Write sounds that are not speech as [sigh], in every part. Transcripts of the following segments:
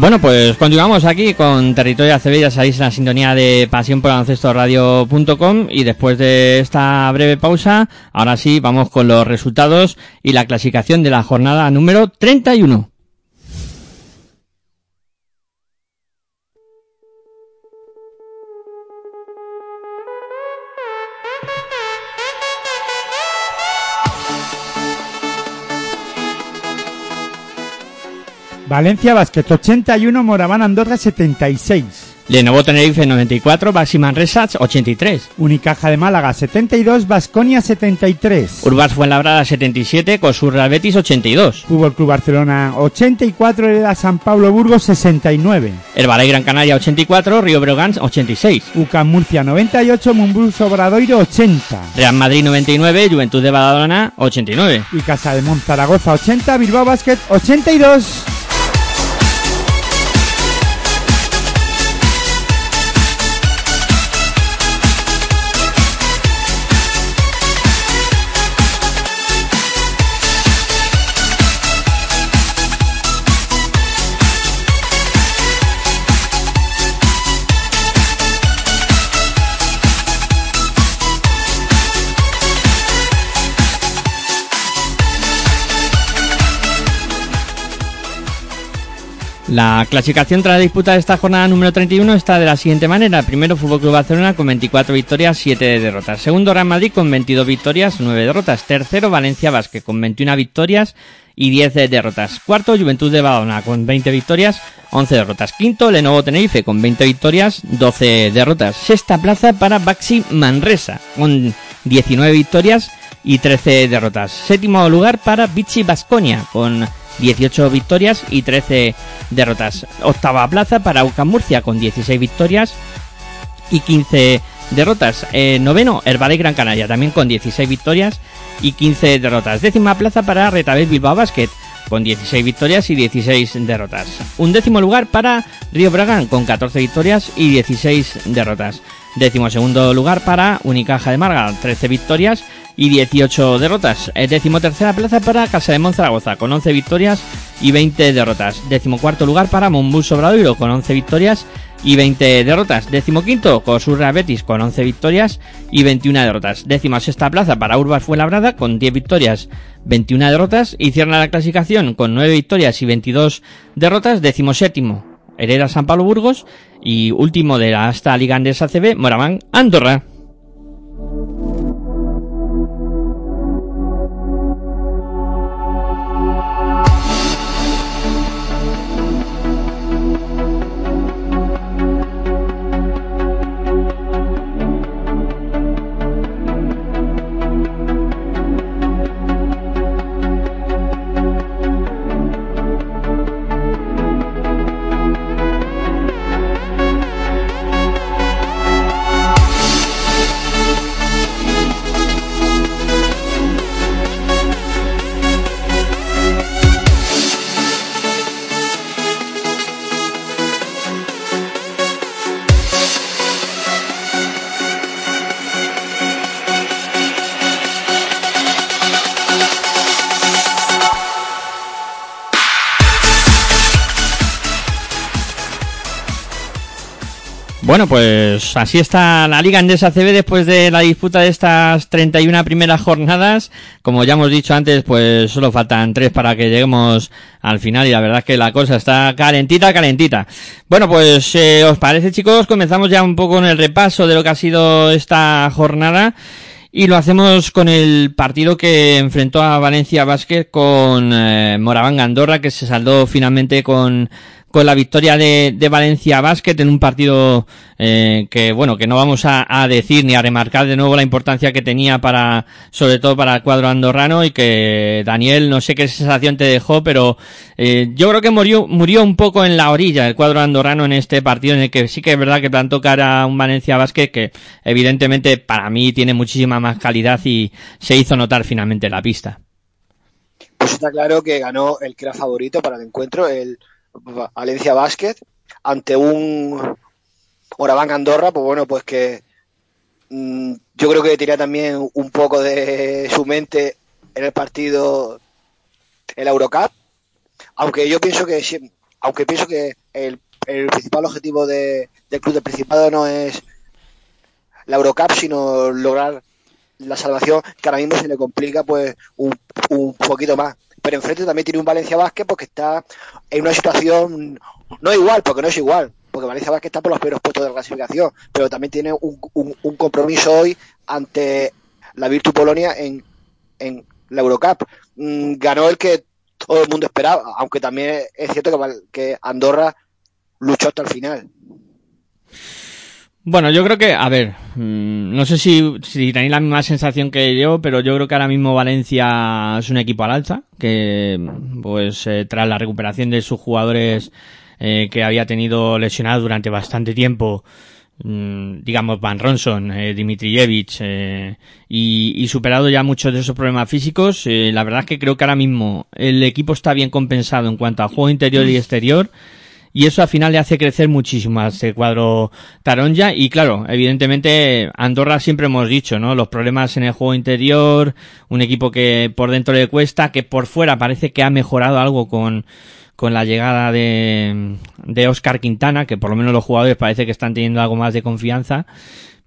Bueno, pues continuamos aquí con Territorio ya sabéis, en la sintonía de Pasión por Radio.com y después de esta breve pausa, ahora sí, vamos con los resultados y la clasificación de la jornada número 31. Valencia Basket 81, Moraván Andorra 76. Lenovo Tenerife 94, Baxi Manresa 83. Unicaja de Málaga 72, Basconia 73. Urbas Fuenlabrada 77, Cosurra Betis 82. Fútbol Club Barcelona 84, Hereda San Pablo Burgos 69. Herbalife Gran Canaria 84, Río Breogán 86. UCAM Murcia 98, Mumbrus Obradoiro 80. Real Madrid 99, Juventud de Badalona 89. Y Casa de Zaragoza 80, Bilbao Basket 82. La clasificación tras la disputa de esta jornada número 31 está de la siguiente manera. Primero Fútbol Club Barcelona con 24 victorias, 7 derrotas. Segundo Real Madrid con 22 victorias, 9 derrotas. Tercero Valencia Basket con 21 victorias y 10 derrotas. Cuarto Juventud de Badalona con 20 victorias, 11 derrotas. Quinto Lenovo Tenerife con 20 victorias, 12 derrotas. Sexta plaza para Baxi Manresa con 19 victorias y 13 derrotas. Séptimo lugar para Vichy Basconia con 18 victorias y 13 derrotas. Octava plaza para UCAM Murcia con 16 victorias y 15 derrotas. Eh, noveno, Herbalife Gran Canaria también con 16 victorias y 15 derrotas. Décima plaza para Retabel Bilbao Basket con 16 victorias y 16 derrotas. Un décimo lugar para Río Bragán con 14 victorias y 16 derrotas. Décimo segundo lugar para Unicaja de Marga, 13 victorias y 18 derrotas. Eh, Décimo tercera plaza para Casa de Monzaragoza con 11 victorias y 20 derrotas. Décimo cuarto lugar para Monbus Obradoiro con 11 victorias y 20 derrotas. Décimo quinto Cosurra Betis con 11 victorias y 21 derrotas. Décima sexta plaza para Urbas Fuenlabrada con 10 victorias, 21 derrotas y cierra la clasificación con 9 victorias y 22 derrotas. Décimo séptimo San Pablo Burgos y último de la hasta Liga Andesa CB Moraván Andorra. Bueno, pues así está la Liga Endesa CB después de la disputa de estas 31 primeras jornadas. Como ya hemos dicho antes, pues solo faltan tres para que lleguemos al final y la verdad es que la cosa está calentita, calentita. Bueno, pues eh, ¿os parece chicos? Comenzamos ya un poco con el repaso de lo que ha sido esta jornada. Y lo hacemos con el partido que enfrentó a Valencia Basket con eh, Moraván Andorra, que se saldó finalmente con con la victoria de, de Valencia Basket en un partido eh, que bueno que no vamos a, a, decir ni a remarcar de nuevo la importancia que tenía para sobre todo para el cuadro andorrano y que Daniel no sé qué sensación te dejó pero eh, yo creo que murió murió un poco en la orilla el cuadro andorrano en este partido en el que sí que es verdad que plantó cara a un Valencia Basket que evidentemente para mí tiene muchísima más calidad y se hizo notar finalmente en la pista. Pues está claro que ganó el que era favorito para el encuentro el Valencia Basket ante un Moraván Andorra, pues bueno, pues que mmm, yo creo que tenía también un poco de su mente en el partido el Eurocup, aunque yo pienso que aunque pienso que el, el principal objetivo de, del club del Principado no es la Eurocup, sino lograr la salvación que ahora mismo se le complica pues un, un poquito más pero enfrente también tiene un Valencia Vázquez porque está en una situación no igual, porque no es igual, porque Valencia Vázquez está por los primeros puestos de la clasificación, pero también tiene un compromiso hoy ante la Virtu Polonia en, en la Eurocup. Mm, ganó el que todo el mundo esperaba, aunque también es cierto que, que Andorra luchó hasta el final. Bueno, yo creo que, a ver, mmm, no sé si, si tenéis la misma sensación que yo, pero yo creo que ahora mismo Valencia es un equipo al alza, que pues eh, tras la recuperación de sus jugadores eh, que había tenido lesionados durante bastante tiempo, mmm, digamos Van Ronson, eh, eh, y, y, superado ya muchos de esos problemas físicos, eh, la verdad es que creo que ahora mismo el equipo está bien compensado en cuanto a juego interior y exterior, y eso al final le hace crecer muchísimo a este cuadro Taronja y claro, evidentemente Andorra siempre hemos dicho, ¿no? Los problemas en el juego interior, un equipo que por dentro le cuesta, que por fuera parece que ha mejorado algo con con la llegada de, de Oscar Quintana, que por lo menos los jugadores parece que están teniendo algo más de confianza,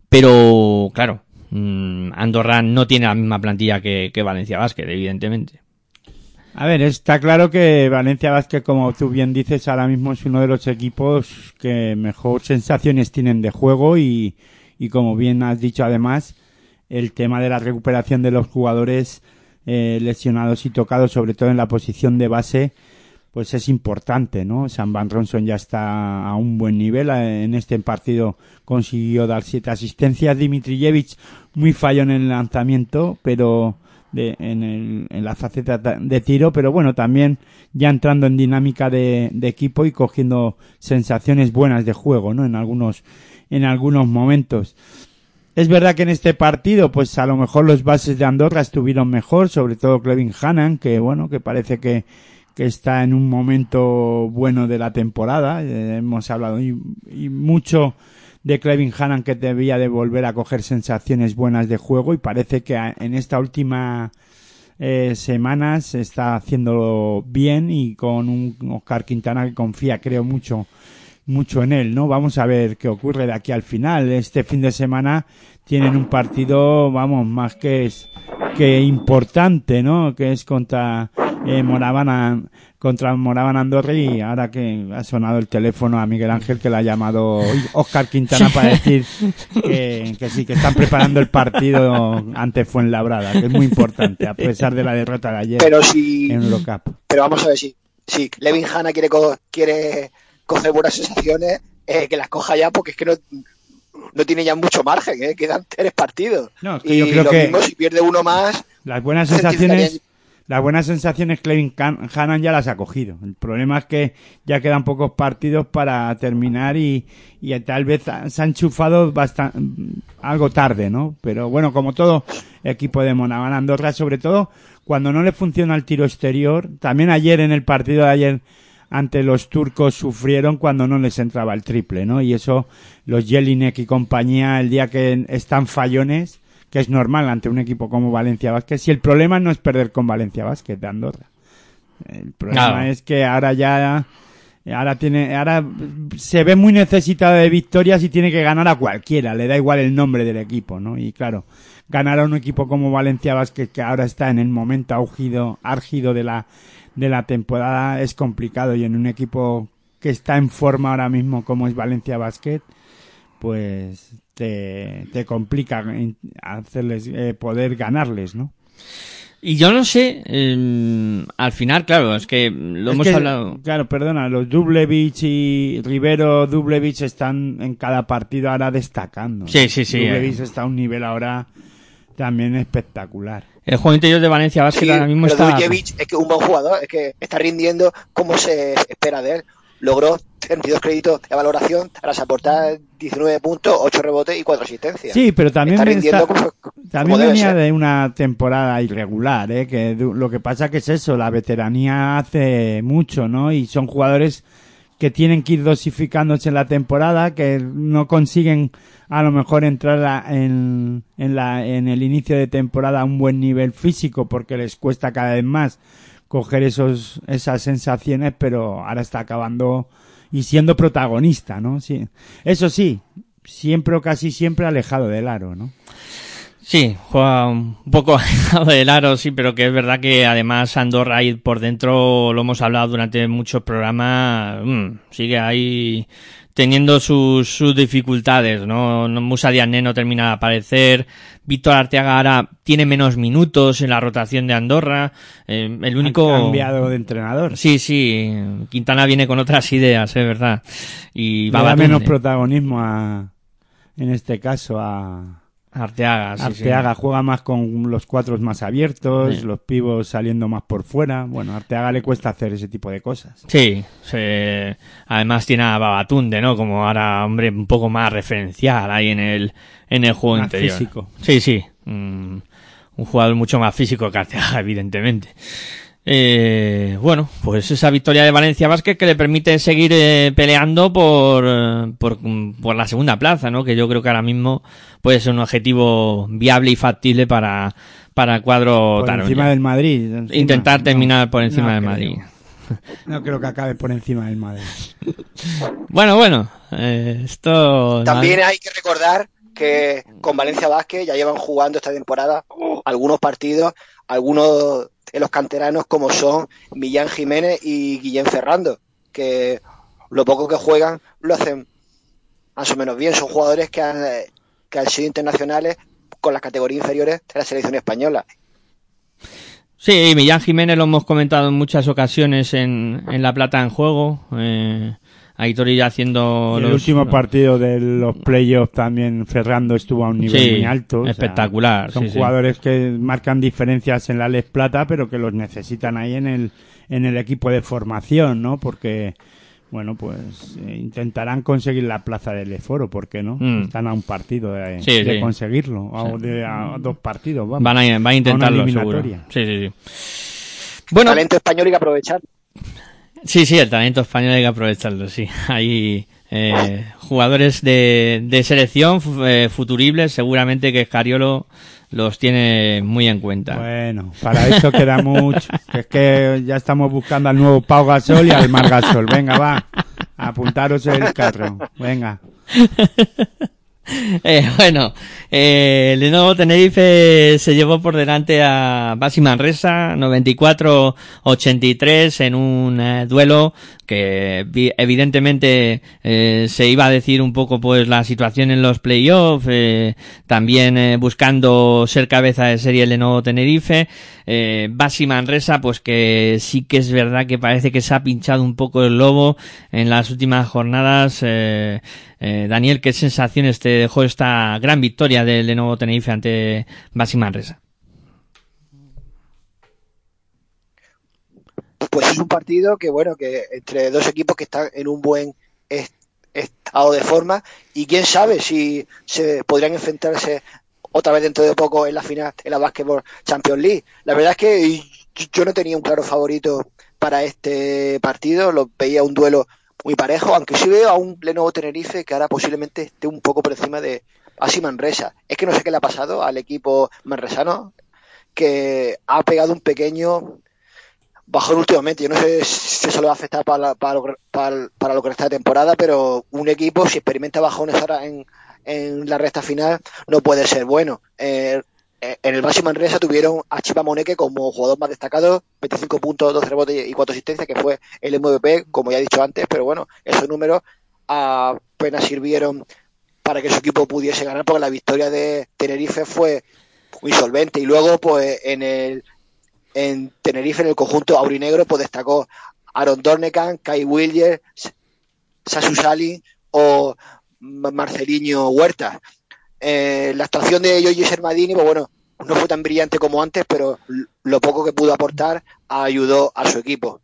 pero claro, mmm, Andorra no tiene la misma plantilla que, que Valencia Basket, evidentemente. A ver, está claro que Valencia Vázquez, como tú bien dices, ahora mismo es uno de los equipos que mejor sensaciones tienen de juego y, y como bien has dicho además, el tema de la recuperación de los jugadores eh, lesionados y tocados, sobre todo en la posición de base, pues es importante, ¿no? San Van Ronson ya está a un buen nivel. En este partido consiguió dar siete asistencias. Dimitrijevic muy fallo en el lanzamiento, pero de, en, el, en la faceta de tiro, pero bueno, también ya entrando en dinámica de, de, equipo y cogiendo sensaciones buenas de juego, ¿no? En algunos, en algunos momentos. Es verdad que en este partido, pues a lo mejor los bases de Andorra estuvieron mejor, sobre todo Clevin Hannan, que bueno, que parece que, que está en un momento bueno de la temporada. Eh, hemos hablado y, y mucho de Clevin Hannan que debía de volver a coger sensaciones buenas de juego y parece que en esta última eh, semanas está haciéndolo bien y con un Oscar Quintana que confía creo mucho mucho en él, ¿no? Vamos a ver qué ocurre de aquí al final. Este fin de semana tienen un partido, vamos, más que es que importante, ¿no? Que es contra eh, Moraban contra Moraban Andorra y ahora que ha sonado el teléfono a Miguel Ángel que le ha llamado Oscar Quintana para decir que, que sí, que están preparando el partido ante Fuenlabrada, que es muy importante, a pesar de la derrota de ayer pero si, en Eurocup. Pero vamos a ver si, si Levin Hanna quiere, co quiere coger buenas sensaciones, eh, que las coja ya porque es que no, no tiene ya mucho margen, ¿eh? quedan tres partidos. No, es que y yo creo lo que mismo, si pierde uno más, las buenas sensaciones las buenas sensaciones Clevin Hannan ya las ha cogido. El problema es que ya quedan pocos partidos para terminar y, y tal vez se han enchufado bastante, algo tarde, ¿no? Pero bueno, como todo equipo de Monavan Andorra, sobre todo cuando no le funciona el tiro exterior, también ayer en el partido de ayer ante los turcos sufrieron cuando no les entraba el triple, ¿no? Y eso los Jelinek y compañía el día que están fallones que es normal ante un equipo como Valencia Vázquez, si el problema no es perder con Valencia Vázquez de Andorra. El problema Claro. es que ahora ya Ahora tiene, ahora se ve muy necesitado de victorias y tiene que ganar a cualquiera, le da igual el nombre del equipo, ¿no? Y claro, ganar a un equipo como Valencia Basket que ahora está en el momento augido, árgido de la, de la temporada es complicado y en un equipo que está en forma ahora mismo como es Valencia Basket, pues te, te complica en- hacerles, eh, poder ganarles, ¿no? Y yo no sé, eh, al final, claro, es que lo Es hemos que, hablado. Claro, perdona, los Dublevich y Rivero Dublevich están en cada partido ahora destacando. Sí, sí, sí, Dublevich eh. está a un nivel ahora también espectacular. El juego interior de Valencia Basket Sí, ahora mismo pero está. Dujjevic es que un buen jugador, es que está rindiendo como se espera de él. Logró 32 créditos de valoración tras aportar 19 puntos, 8 rebotes y 4 asistencias. Sí, pero también, está está- como, también como debe venía de una temporada irregular, ¿eh? que lo que pasa que es eso, la veteranía hace mucho, ¿no? Y son jugadores que tienen que ir dosificándose en la temporada, que no consiguen a lo mejor entrar en, en, la, en el inicio de temporada a un buen nivel físico porque les cuesta cada vez más coger esos, esas sensaciones, pero ahora está acabando y siendo protagonista, ¿no? Sí. Eso sí, siempre o casi siempre alejado del aro, ¿no? Sí, juega un poco [laughs] alejado del aro, sí, pero que es verdad que además Andorra ahí por dentro, lo hemos hablado durante muchos programas, mm, sigue ahí teniendo sus, sus dificultades, ¿no? Musa Diané no termina de aparecer, Víctor Arteaga ahora tiene menos minutos en la rotación de Andorra, eh, el único... Han cambiado de entrenador. Sí, sí, Quintana viene con otras ideas, es verdad. Y Le da menos protagonismo a, en este caso a Arteaga, sí, sí. Arteaga. Juega más con los cuatros más abiertos, Sí. los pivos saliendo más por fuera. Bueno, a Arteaga le cuesta hacer ese tipo de cosas. Sí, se- además tiene a Babatunde, ¿no? Como ahora, hombre, un poco más referencial ahí en el, en el juego Más interior. físico. Sí, sí. mm, un jugador mucho más físico que Arteaga, [laughs] evidentemente. Eh, bueno, pues esa victoria de Valencia Vázquez que le permite seguir eh, peleando por, por, por la segunda plaza, ¿no? Que yo creo que ahora mismo puede ser un objetivo viable y factible para, para el cuadro Por encima del Madrid. encima. Intentar No, terminar por encima no del creo. Madrid. No creo que acabe por encima del Madrid. [laughs] Bueno, bueno, eh, esto... También hay que recordar que con Valencia Vázquez ya llevan jugando esta temporada algunos partidos, algunos de los canteranos como son Millán Jiménez y Guillén Ferrando, que lo poco que juegan lo hacen más o menos bien. Son jugadores que han, eh, que han sido internacionales con las categorías inferiores de la selección española. Sí, Millán Jiménez lo hemos comentado en muchas ocasiones en, en La Plata en Juego. Eh, Aitor ya haciendo Y el los- último partido de los playoffs también Ferrando estuvo a un nivel Sí, muy alto. o sea, espectacular, son sí, sí. jugadores que marcan diferencias en la Les Plata, pero que los necesitan ahí en el, en el equipo de formación, ¿no? Porque, bueno, pues eh, intentarán conseguir la plaza del Eforo, ¿por qué no? Mm. Están a un partido de, Sí, de sí. conseguirlo, o de a dos partidos, vamos. Van a, van a intentarlo, una seguro. eliminatoria. Sí, sí, sí. Bueno, Talento español hay que aprovechar. Sí, sí, el talento español hay que aprovecharlo, sí. Hay eh, jugadores de, de selección eh, futuribles, seguramente que Escariolo los tiene muy en cuenta. Bueno, para eso queda mucho. [laughs] Es que ya estamos buscando al nuevo Pau Gasol y al Mar Gasol. Venga, va. Apuntaros el carro. Venga. [laughs] Eh, bueno, eh, Lenovo Tenerife se llevó por delante a Basi Manresa 94-83 en un eh, duelo que vi- evidentemente eh, se iba a decir un poco pues la situación en los playoffs, eh, también eh, buscando ser cabeza de serie Lenovo Tenerife, eh, Basi Manresa pues que sí que es verdad que parece que se ha pinchado un poco el lobo en las últimas jornadas, eh, eh, Daniel, ¿qué sensaciones te dejó esta gran victoria de Lenovo Tenerife ante Basi Manresa? Pues es un partido que, bueno, que entre dos equipos que están en un buen est- estado de forma y quién sabe si se podrían enfrentarse otra vez dentro de poco en la final de la Basketball Champions League. La verdad es que yo no tenía un claro favorito para este partido, lo veía un duelo muy parejo, aunque sí veo a un Lenovo Tenerife que ahora posiblemente esté un poco por encima de Asi Manresa. Es que no sé qué le ha pasado al equipo manresano, que ha pegado un pequeño bajón últimamente. Yo no sé si eso le va a afectar para, para, para, para lo que resta de temporada, pero un equipo, si experimenta bajones ahora en, la recta final, no puede ser bueno. Eh, eh, en el Basi Manresa tuvieron a Chipa Moneque como jugador más destacado, 25 puntos, 12 rebotes y 4 asistencias, que fue el MVP, como ya he dicho antes, pero bueno, esos números apenas sirvieron para que su equipo pudiese ganar, porque la victoria de Tenerife fue muy solvente. Y luego, pues, en el en Tenerife, en el conjunto aurinegro, pues destacó Aaron Dornekan, Kai Williams, Sasu Sali o Ma- Marceliño Huerta. Eh, la actuación de Yoyi Sermadini, pues bueno, no fue tan brillante como antes, pero lo poco que pudo aportar ayudó a su equipo.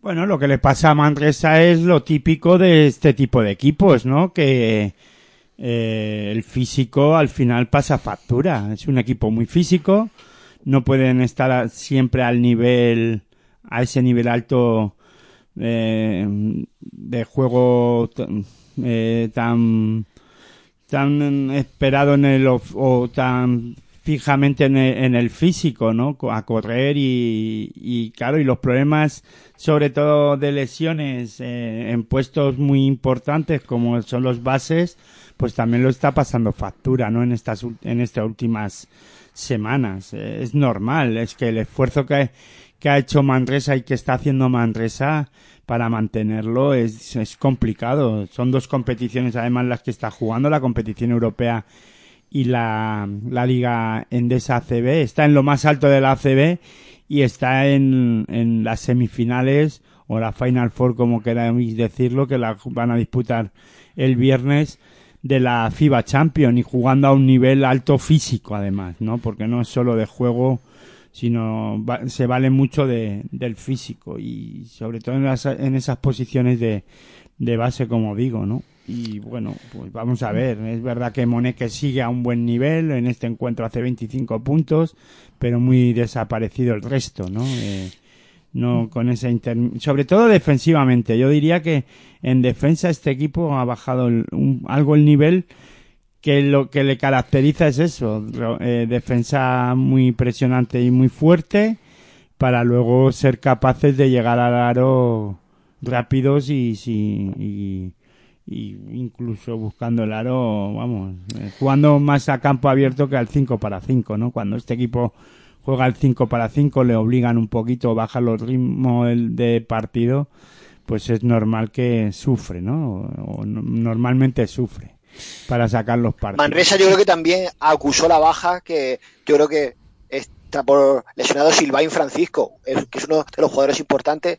Bueno, lo que le pasa a Manresa es lo típico de este tipo de equipos, ¿no? Que eh, el físico al final pasa factura. Es un equipo muy físico, no pueden estar siempre al nivel, a ese nivel alto eh, de juego eh, tan tan esperado en el o tan fijamente en el, físico, ¿no? A correr y, y claro, y los problemas sobre todo de lesiones eh, en puestos muy importantes como son los bases, pues también lo está pasando factura, ¿no? En estas en estas últimas semanas. Eh, es normal, es que el esfuerzo que, que ha hecho Manresa y que está haciendo Manresa para mantenerlo es, es complicado. Son dos competiciones además las que está jugando, la competición europea y la, la Liga Endesa ACB. Está en lo más alto de la ACB y está en, en las semifinales o la Final Four, como queráis decirlo, que la van a disputar el viernes de la FIBA Champion y jugando a un nivel alto físico además, ¿no? Porque no es solo de juego, sino se vale mucho de, del físico y sobre todo en, en esas posiciones de, de base, como digo, ¿no? Y bueno, pues vamos a ver. Es verdad que Moneque sigue a un buen nivel. En este encuentro hace 25 puntos, pero muy desaparecido el resto, ¿no? Eh, no con ese inter... sobre todo defensivamente. Yo diría que en defensa este equipo ha bajado algo el nivel que lo que le caracteriza es eso, eh, defensa muy presionante y muy fuerte para luego ser capaces de llegar al aro rápidos y, y, y incluso buscando el aro, vamos, eh, jugando más a campo abierto que al 5 para 5, ¿no? Cuando este equipo juega al 5 para 5 le obligan un poquito, bajan los ritmos de partido, pues es normal que sufre, ¿no? O, o no- normalmente sufre para sacar los partidos. Manresa yo creo que también acusó la baja que yo creo que está por lesionado Silvain Francisco, que es uno de los jugadores importantes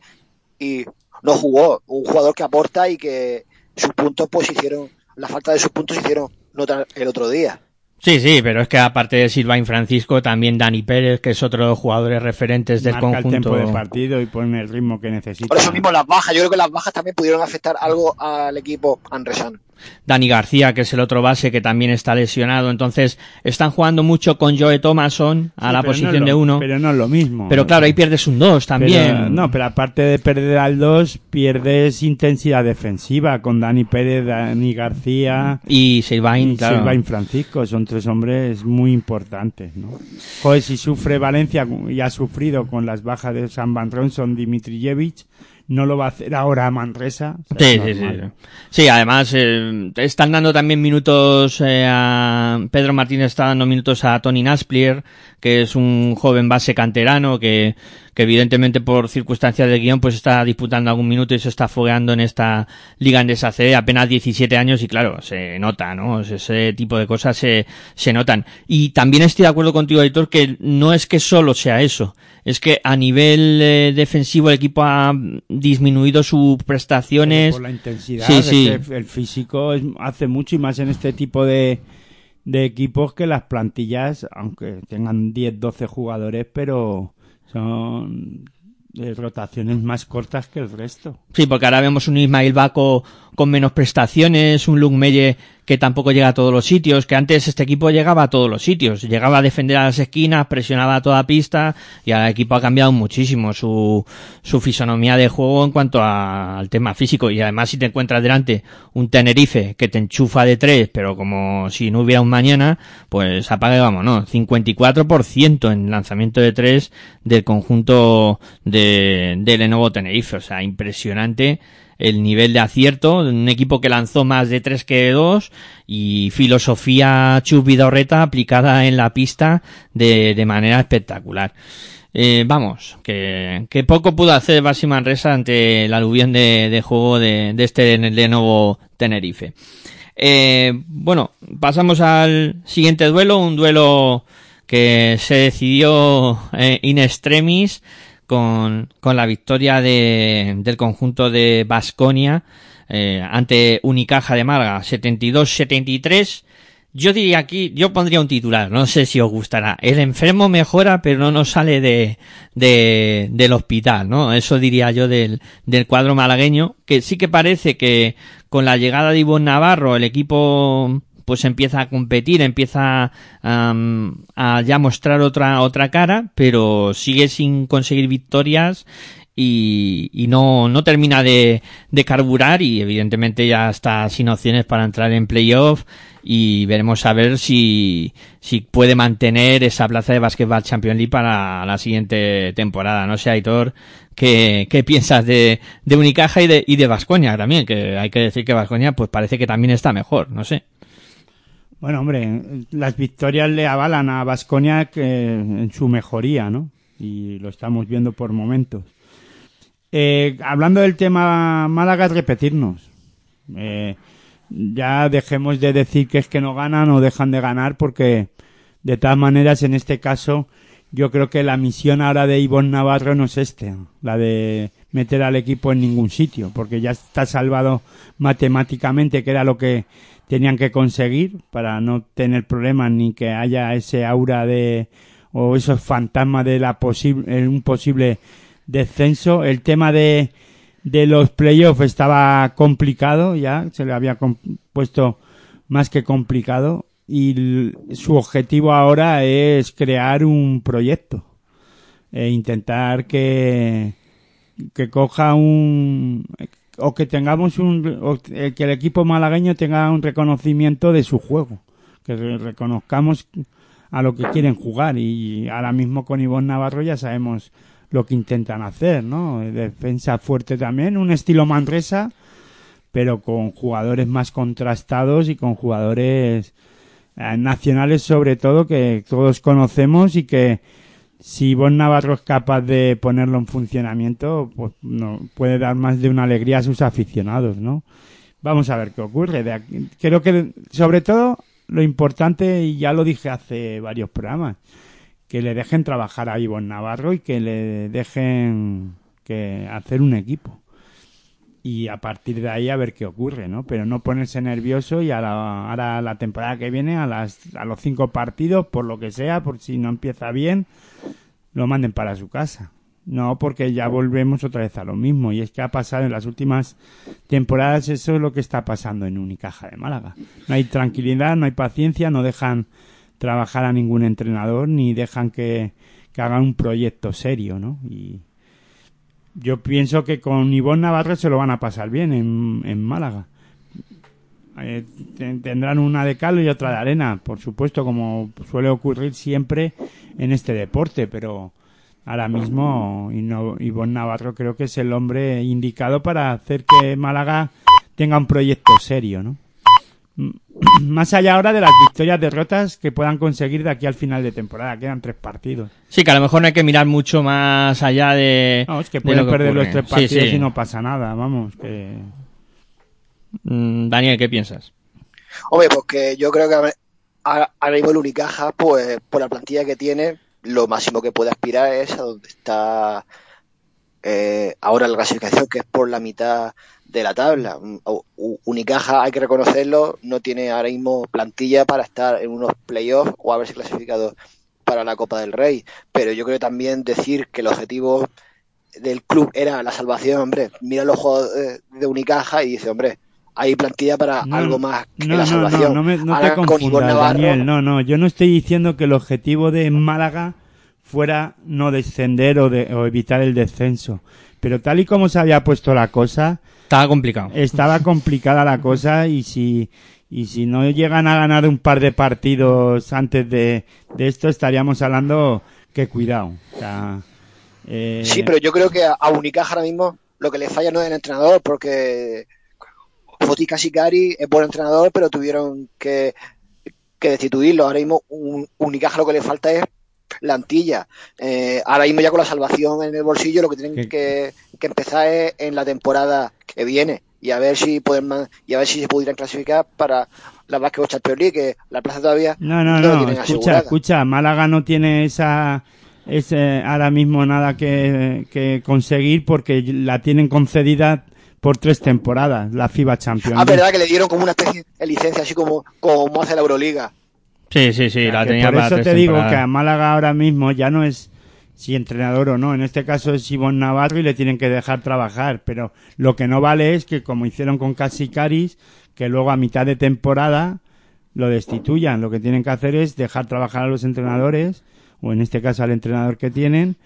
y no jugó, un jugador que aporta y que sus puntos pues hicieron, la falta de sus puntos hicieron notar el otro día. Sí, sí, pero es que aparte de Silvain Francisco, también Dani Pérez, que es otro de los jugadores referentes del Marca el conjunto. tiempo de partido y pone el ritmo que necesita. Por eso mismo las bajas, yo creo que las bajas también pudieron afectar algo al equipo anresano. Dani García, que es el otro base que también está lesionado. Entonces, están jugando mucho con Joe Thomason a Sí, la pero no posición lo- de uno. Pero, Pero no es lo mismo. claro, ahí pierdes un dos también. Pero, no, pero aparte de perder al 2, pierdes intensidad defensiva con Dani Pérez, Dani García Y Silvain, y claro. Silvain Francisco. Son tres hombres muy importantes, ¿no? Joder, si sufre Valencia y ha sufrido con las bajas de San Van Ronson, Dimitrijevic, no lo va a hacer ahora Manresa. O sea, Sí, sí, sí. Sí, además eh, están dando también minutos eh, a Pedro Martínez está dando minutos a Tony Nasplier, que es un joven base canterano que, que evidentemente por circunstancias de guion pues está disputando algún minuto y se está fogueando en esta liga en CD apenas 17 años y claro, se nota, ¿no? Ese tipo de cosas se, se notan. Y también estoy de acuerdo contigo, editor, que no es que solo sea eso, es que a nivel eh, defensivo el equipo ha disminuido sus prestaciones. Por la intensidad, Sí, sí. el físico hace mucho y más en este tipo de, de equipos que las plantillas, aunque tengan 10, 12 jugadores, pero son de rotaciones más cortas que el resto. Sí, porque ahora vemos un Ismail Baco con menos prestaciones, un Luke Melle que tampoco llega a todos los sitios, que antes este equipo llegaba a todos los sitios, llegaba a defender a las esquinas, presionaba a toda pista y el equipo ha cambiado muchísimo su, su fisonomía de juego en cuanto a- al tema físico. Y además si te encuentras delante un Tenerife que te enchufa de tres, pero como si no hubiera un mañana, pues apaga y vámonos, 54% en lanzamiento de tres del conjunto de, de Lenovo Tenerife, o sea, impresionante el nivel de acierto, un equipo que lanzó más de tres que de dos y filosofía Chus Vidorreta aplicada en la pista de, de manera espectacular. Eh, vamos, que, que poco pudo hacer Basi Manresa ante el aluvión de, de juego de, de este Lenovo Tenerife. Eh, bueno, pasamos al siguiente duelo, un duelo que se decidió eh, in extremis con, la victoria de, del conjunto de Basconia ante Unicaja de Málaga 72-73. Yo diría aquí, yo pondría un titular, no sé si os gustará. El enfermo mejora, pero no sale de, de, del hospital, ¿no? Eso diría yo del, del cuadro malagueño, que sí que parece que con la llegada de Ivonne Navarro el equipo pues empieza a competir, empieza a ya mostrar otra, otra cara, pero sigue sin conseguir victorias y, no, no termina de, de carburar y evidentemente ya está sin opciones para entrar en playoff y veremos a ver si, si puede mantener esa plaza de Basketball Champions League para la siguiente temporada. No sé, Aitor, ¿qué, qué piensas de, de Unicaja y de, y de Vasconia también? Que hay que decir que Vasconia pues parece que también está mejor, no sé. Bueno, hombre, las victorias le avalan a Vasconia en su mejoría, ¿no? Y lo estamos viendo por momentos. Eh, hablando del tema Málaga, repetirnos. Eh, ya dejemos de decir que es que no ganan o dejan de ganar porque de todas maneras en este caso yo creo que la misión ahora de Ivonne Navarro no es este, la de meter al equipo en ningún sitio porque ya está salvado matemáticamente que era lo que tenían que conseguir para no tener problemas ni que haya ese aura de o esos fantasmas de la posible un posible descenso. El tema de de los playoffs estaba complicado ya, se le había puesto más que complicado y su objetivo ahora es crear un proyecto e intentar que que coja un o que tengamos un o que el equipo malagueño tenga un reconocimiento de su juego que reconozcamos a lo que quieren jugar y ahora mismo con Ivonne Navarro ya sabemos lo que intentan hacer, ¿no? Defensa fuerte también, un estilo Manresa, pero con jugadores más contrastados y con jugadores eh, nacionales sobre todo que todos conocemos y que si Ivonne Navarro es capaz de ponerlo en funcionamiento, pues no, puede dar más de una alegría a sus aficionados, ¿no? Vamos a ver qué ocurre. De aquí, creo que sobre todo lo importante, y ya lo dije hace varios programas, que le dejen trabajar a Ivonne Navarro y que le dejen que hacer un equipo. Y a partir de ahí a ver qué ocurre, ¿no? Pero no ponerse nervioso y a la, ahora la temporada que viene, a, las, a los cinco partidos, por lo que sea, por si no empieza bien, lo manden para su casa. No, porque ya volvemos otra vez a lo mismo. Y es que ha pasado en las últimas temporadas, eso es lo que está pasando en Unicaja de Málaga. No hay tranquilidad, no hay paciencia, no dejan trabajar a ningún entrenador ni dejan que, que hagan un proyecto serio, ¿no? Y yo pienso que con Ivonne Navarro se lo van a pasar bien en, en Málaga. Eh, tendrán una de cal y otra de arena, por supuesto, como suele ocurrir siempre en este deporte, pero ahora mismo Ivonne Navarro creo que es el hombre indicado para hacer que Málaga tenga un proyecto serio, ¿no? [clears throat] más allá ahora de las victorias derrotas que puedan conseguir de aquí al final de temporada. Quedan tres partidos. Sí que a lo mejor no hay que mirar mucho más allá de no, es que pueden perder los tres partidos sí, sí. y no pasa nada vamos que mm, Daniel qué piensas hombre porque yo creo que ahora mismo el Unicaja pues por la plantilla que tiene lo máximo que puede aspirar es a donde está eh, ahora la clasificación que es por la mitad de la tabla. Unicaja, hay que reconocerlo, no tiene ahora mismo plantilla para estar en unos playoffs o haberse clasificado para la Copa del Rey. Pero yo creo también decir que el objetivo del club era la salvación, hombre, mira los juegos de Unicaja y dice, hombre, hay plantilla para No, algo más que no, la salvación. No, no, me- no Ahora te con confundas, Navarro, Daniel. No, no, yo no estoy diciendo que el objetivo de Málaga fuera no descender o, de, o evitar el descenso. Pero tal y como se había puesto la cosa, Estaba complicado. estaba [laughs] complicada la cosa y si y si no llegan a ganar un par de partidos antes de, de esto estaríamos hablando que cuidado. O sea, eh, Sí, pero yo creo que a, Unicaja ahora mismo lo que le falla no es el entrenador, porque Fotica Sicari es buen entrenador, pero tuvieron que, que destituirlo. Ahora mismo un, Unicaja lo que le falta es plantilla. Eh, ahora mismo ya con la salvación en el bolsillo lo que tienen Que- empezar es en la temporada que viene y a ver si pueden y a ver si se pudieran clasificar para la Basket Champions League, que la plaza todavía No, no, la no, tienen escucha, asegurada. escucha, Málaga no tiene esa, ese, ahora mismo nada que, que conseguir porque la tienen concedida por tres temporadas, la FIBA Champions. Ah, verdad que le dieron como una especie de licencia, así como, como hace la Euroliga. Sí, sí, sí, O sea, la que tenía por para eso te digo que a Málaga ahora mismo ya no es si entrenador o no. En este caso es Ivonne Navarro y le tienen que dejar trabajar. Pero lo que no vale es que, como hicieron con Casicaris, que luego a mitad de temporada lo destituyan. Lo que tienen que hacer es dejar trabajar a los entrenadores, o en este caso al entrenador que tienen,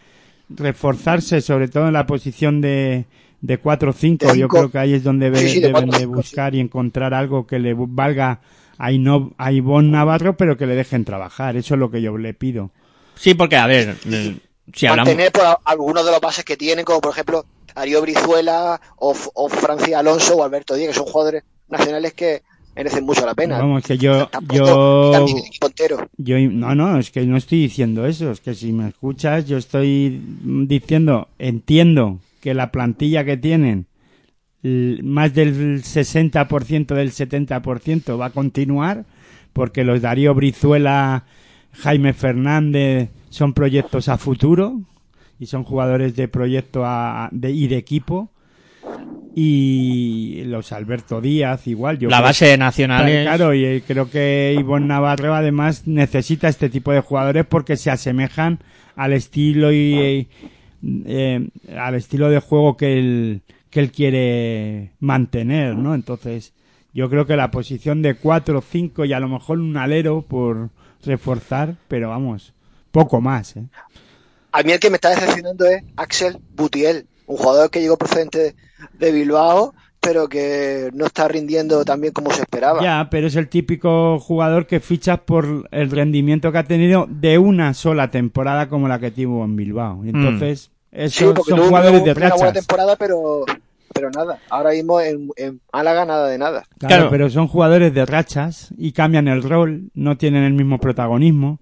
reforzarse sobre todo en la posición de, de 4 o 5. De Yo creo que ahí es donde deben de buscar y encontrar algo que le valga a, Ino- a Ivonne Navarro, pero que le dejen trabajar. Eso es lo que yo le pido. Sí, porque, a ver, eh, si hablamos... mantener por algunos de los bases que tienen, como por ejemplo Darío Brizuela o, o Francis Alonso o Alberto Díaz, que son jugadores nacionales que merecen mucho la pena. Vamos, que yo, yo, yo, no, no, es que no estoy diciendo eso, es que si me escuchas, yo estoy diciendo, entiendo que la plantilla que tienen, más del 60% del 70% va a continuar, porque los Darío Brizuela, Jaime Fernández son proyectos a futuro y son jugadores de proyecto a- de, y de equipo. Y los Alberto Díaz, igual. Yo la creo- base nacional es... Claro, y eh, creo que Ivonne Navarro además necesita este tipo de jugadores porque se asemejan al estilo y eh, eh, al estilo de juego que él, que él quiere mantener, ¿no? Entonces, yo creo que la posición de 4 o 5 y a lo mejor un alero por reforzar, pero vamos, poco más, ¿eh? A mí el que me está decepcionando es Axel Butiel, un jugador que llegó procedente de, Bilbao, pero que no está rindiendo tan bien como se esperaba. Ya, pero es el típico jugador que fichas por el rendimiento que ha tenido de una sola temporada como la que tuvo en Bilbao. Y Sí, porque son tuvo jugadores una de buena rachas. temporada, pero, pero nada. Ahora mismo en, en Málaga nada de nada. Claro, Claro. pero son jugadores de rachas y cambian el rol, no tienen el mismo protagonismo.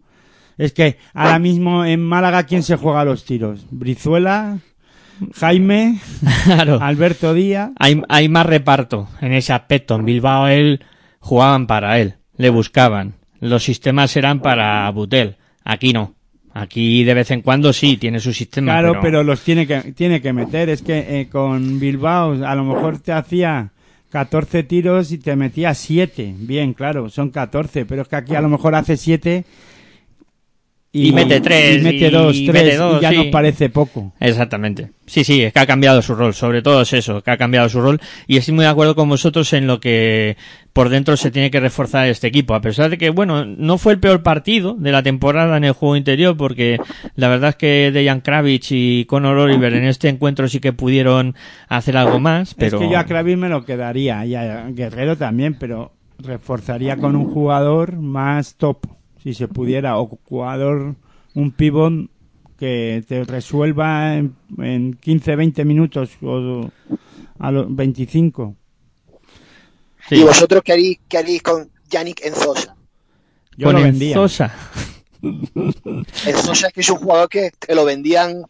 Es que ahora mismo en Málaga, ¿quién se juega los tiros? Brizuela, Jaime, [laughs] Claro. Alberto Díaz. Hay, hay más reparto en ese aspecto. En Bilbao él jugaban para él, le buscaban. Los sistemas eran para Butel. Aquí no. Aquí de vez en cuando sí tiene su sistema. Claro, pero, los tiene que, tiene que meter. Es que eh, con Bilbao a lo mejor te hacía 14 tiros y te metía 7. Bien, claro, son 14, pero es que aquí a lo mejor hace 7 Y mete tres, y mete y 2, mete 3 dos, y ya sí. nos parece poco. Exactamente. Sí, sí, es que ha cambiado su rol. Sobre todo es eso, que ha cambiado su rol. Y estoy muy de acuerdo con vosotros en lo que por dentro se tiene que reforzar este equipo. A pesar de que, bueno, no fue el peor partido de la temporada en el juego interior, porque la verdad es que Dejan Kravitz y Conor Oliver en este encuentro sí que pudieron hacer algo más, pero... Es que yo a Kravitz me lo quedaría y a Guerrero también, pero reforzaría con un jugador más top, si se pudiera, o jugador, un pivot que te resuelva en, en 15, 20 minutos o a los 25. Sí. ¿Y vosotros qué haréis, qué haréis con Yannick Enzosa? Yo Con lo vendía. Enzosa. Enzosa es que es un jugador que te lo vendían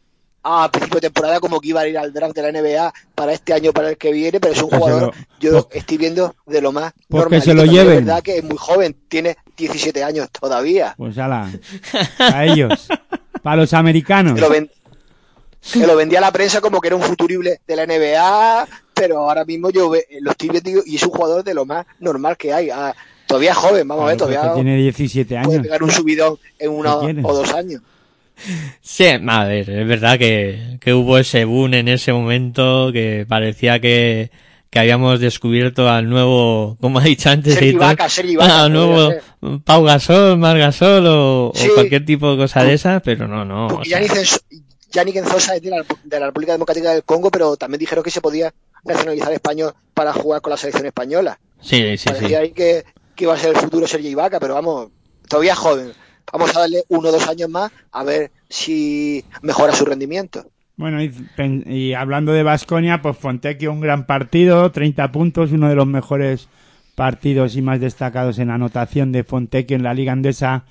a principio de temporada como que iba a ir al draft de la NBA para este año, para el que viene, pero es un Que se jugador, lo- yo porque- estoy viendo de lo más porque se lo lleven. Es verdad que es muy joven, tiene 17 años todavía. Pues ala, a ellos. Para los americanos. Lo, ven- que lo vendía a la prensa como que era un futurible de la NBA, pero ahora mismo yo ve- lo estoy viendo y es un jugador de lo más normal que hay. Ah, todavía es joven, vamos a ver, Claro, pero todavía tiene 17 puede años. pegar un subidón en uno o dos años. Sí, a ver, es verdad que, que hubo ese boom en ese momento que parecía que, que habíamos descubierto al nuevo, como ha dicho antes, Sergi editor, Vaca, Sergi Vaca, [laughs] al nuevo Pau Gasol, Mar Gasol o, cualquier tipo de cosa de esa, pero no, no. Porque sea, Yannick Enzo- Yannick Enzosa es de la, de la República Democrática del Congo, pero también dijeron que se podía nacionalizar español para jugar con la selección española. sí, sí, sí. Ahí que, que iba a ser el futuro Sergi Ibaka, pero vamos, todavía es joven. Vamos a darle uno o dos años más a ver si mejora su rendimiento. Bueno, y, y hablando de Basconia, pues Fontecchio un gran partido, 30 puntos, uno de los mejores partidos y más destacados en anotación de Fontecchio en la Liga Andesa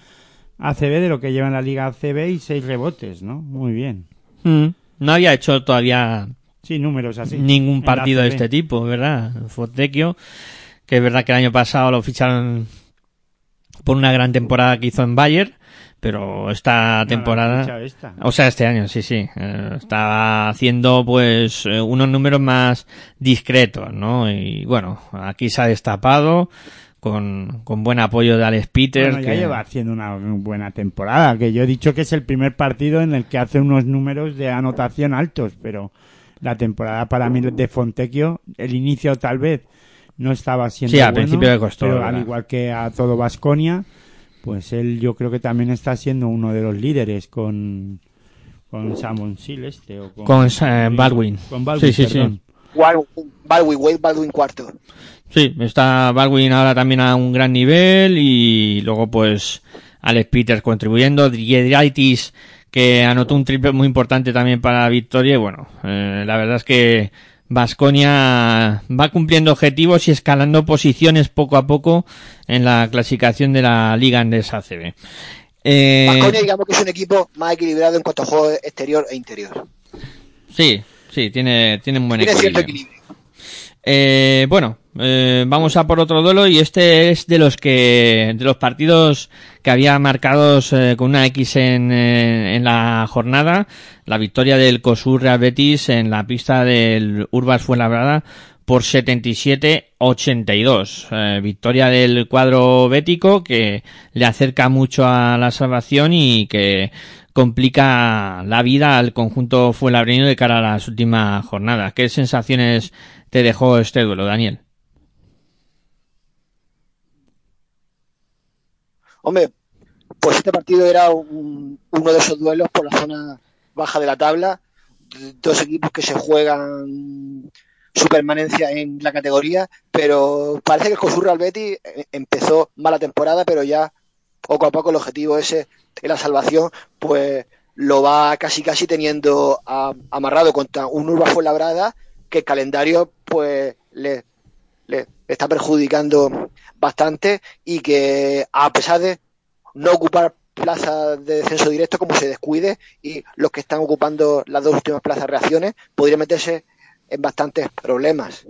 ACB, de lo que lleva en la Liga ACB, y seis rebotes, ¿no? Muy bien. Mm, No había hecho todavía Sí, números así. ningún partido de este tipo, ¿verdad? Fontecchio, que es verdad que el año pasado lo ficharon por una gran temporada que hizo en Bayern, pero esta temporada... esta. O sea, este año, sí, sí. Eh, estaba haciendo, pues, eh, unos números más discretos, ¿no? Y bueno, aquí se ha destapado con, con buen apoyo de Alex Peter. Bueno, ya que- lleva haciendo una buena temporada, que yo he dicho que es el primer partido en el que hace unos números de anotación altos, pero la temporada para mí de Fontecchio, el inicio tal vez no estaba siendo Sí, al bueno, principio le costó, pero ¿verdad? al igual que a todo Vasconia, pues él yo creo que también está siendo uno de los líderes con con Samon Sil este o con, Con, eh, Baldwin. con Baldwin, Sí, sí, sí. perdón. Baldwin, Wade Baldwin cuarto. Sí, está Baldwin ahora también a un gran nivel y luego pues Alex Peters contribuyendo, Driedraitis que anotó un triple muy importante también para la victoria y bueno, eh, la verdad es que Vasconia va cumpliendo objetivos y escalando posiciones poco a poco en la clasificación de la Liga Andesa ACB. Eh, Baskonia, digamos que es un equipo más equilibrado en cuanto a juego exterior e interior. sí, sí, tiene, tiene un buen Tiene cierto equilibrio. equilibrio. Eh, bueno, eh, vamos a por otro duelo y este es de los que de los partidos que había marcados eh, con una X en, eh, en la jornada, la victoria del COSUR Real Betis en la pista del Urbas Fuenlabrada por 77-82. Eh, victoria del cuadro bético que le acerca mucho a la salvación y que complica la vida al conjunto fuenlabreño de cara a las últimas jornadas. ¿Qué sensaciones te dejó este duelo, Daniel? Hombre, pues este partido era un- uno de esos duelos por la zona baja de la tabla. Dos equipos que se juegan su permanencia en la categoría, pero parece que el Cosurra al eh, empezó mala temporada, pero ya poco a poco el objetivo ese la salvación, pues lo va casi casi teniendo amarrado contra un Urba Fuenlabrada que el calendario pues le, le está perjudicando bastante y que a pesar de no ocupar plazas de descenso directo como se descuide y los que están ocupando las dos últimas plazas reacciones podría meterse en bastantes problemas.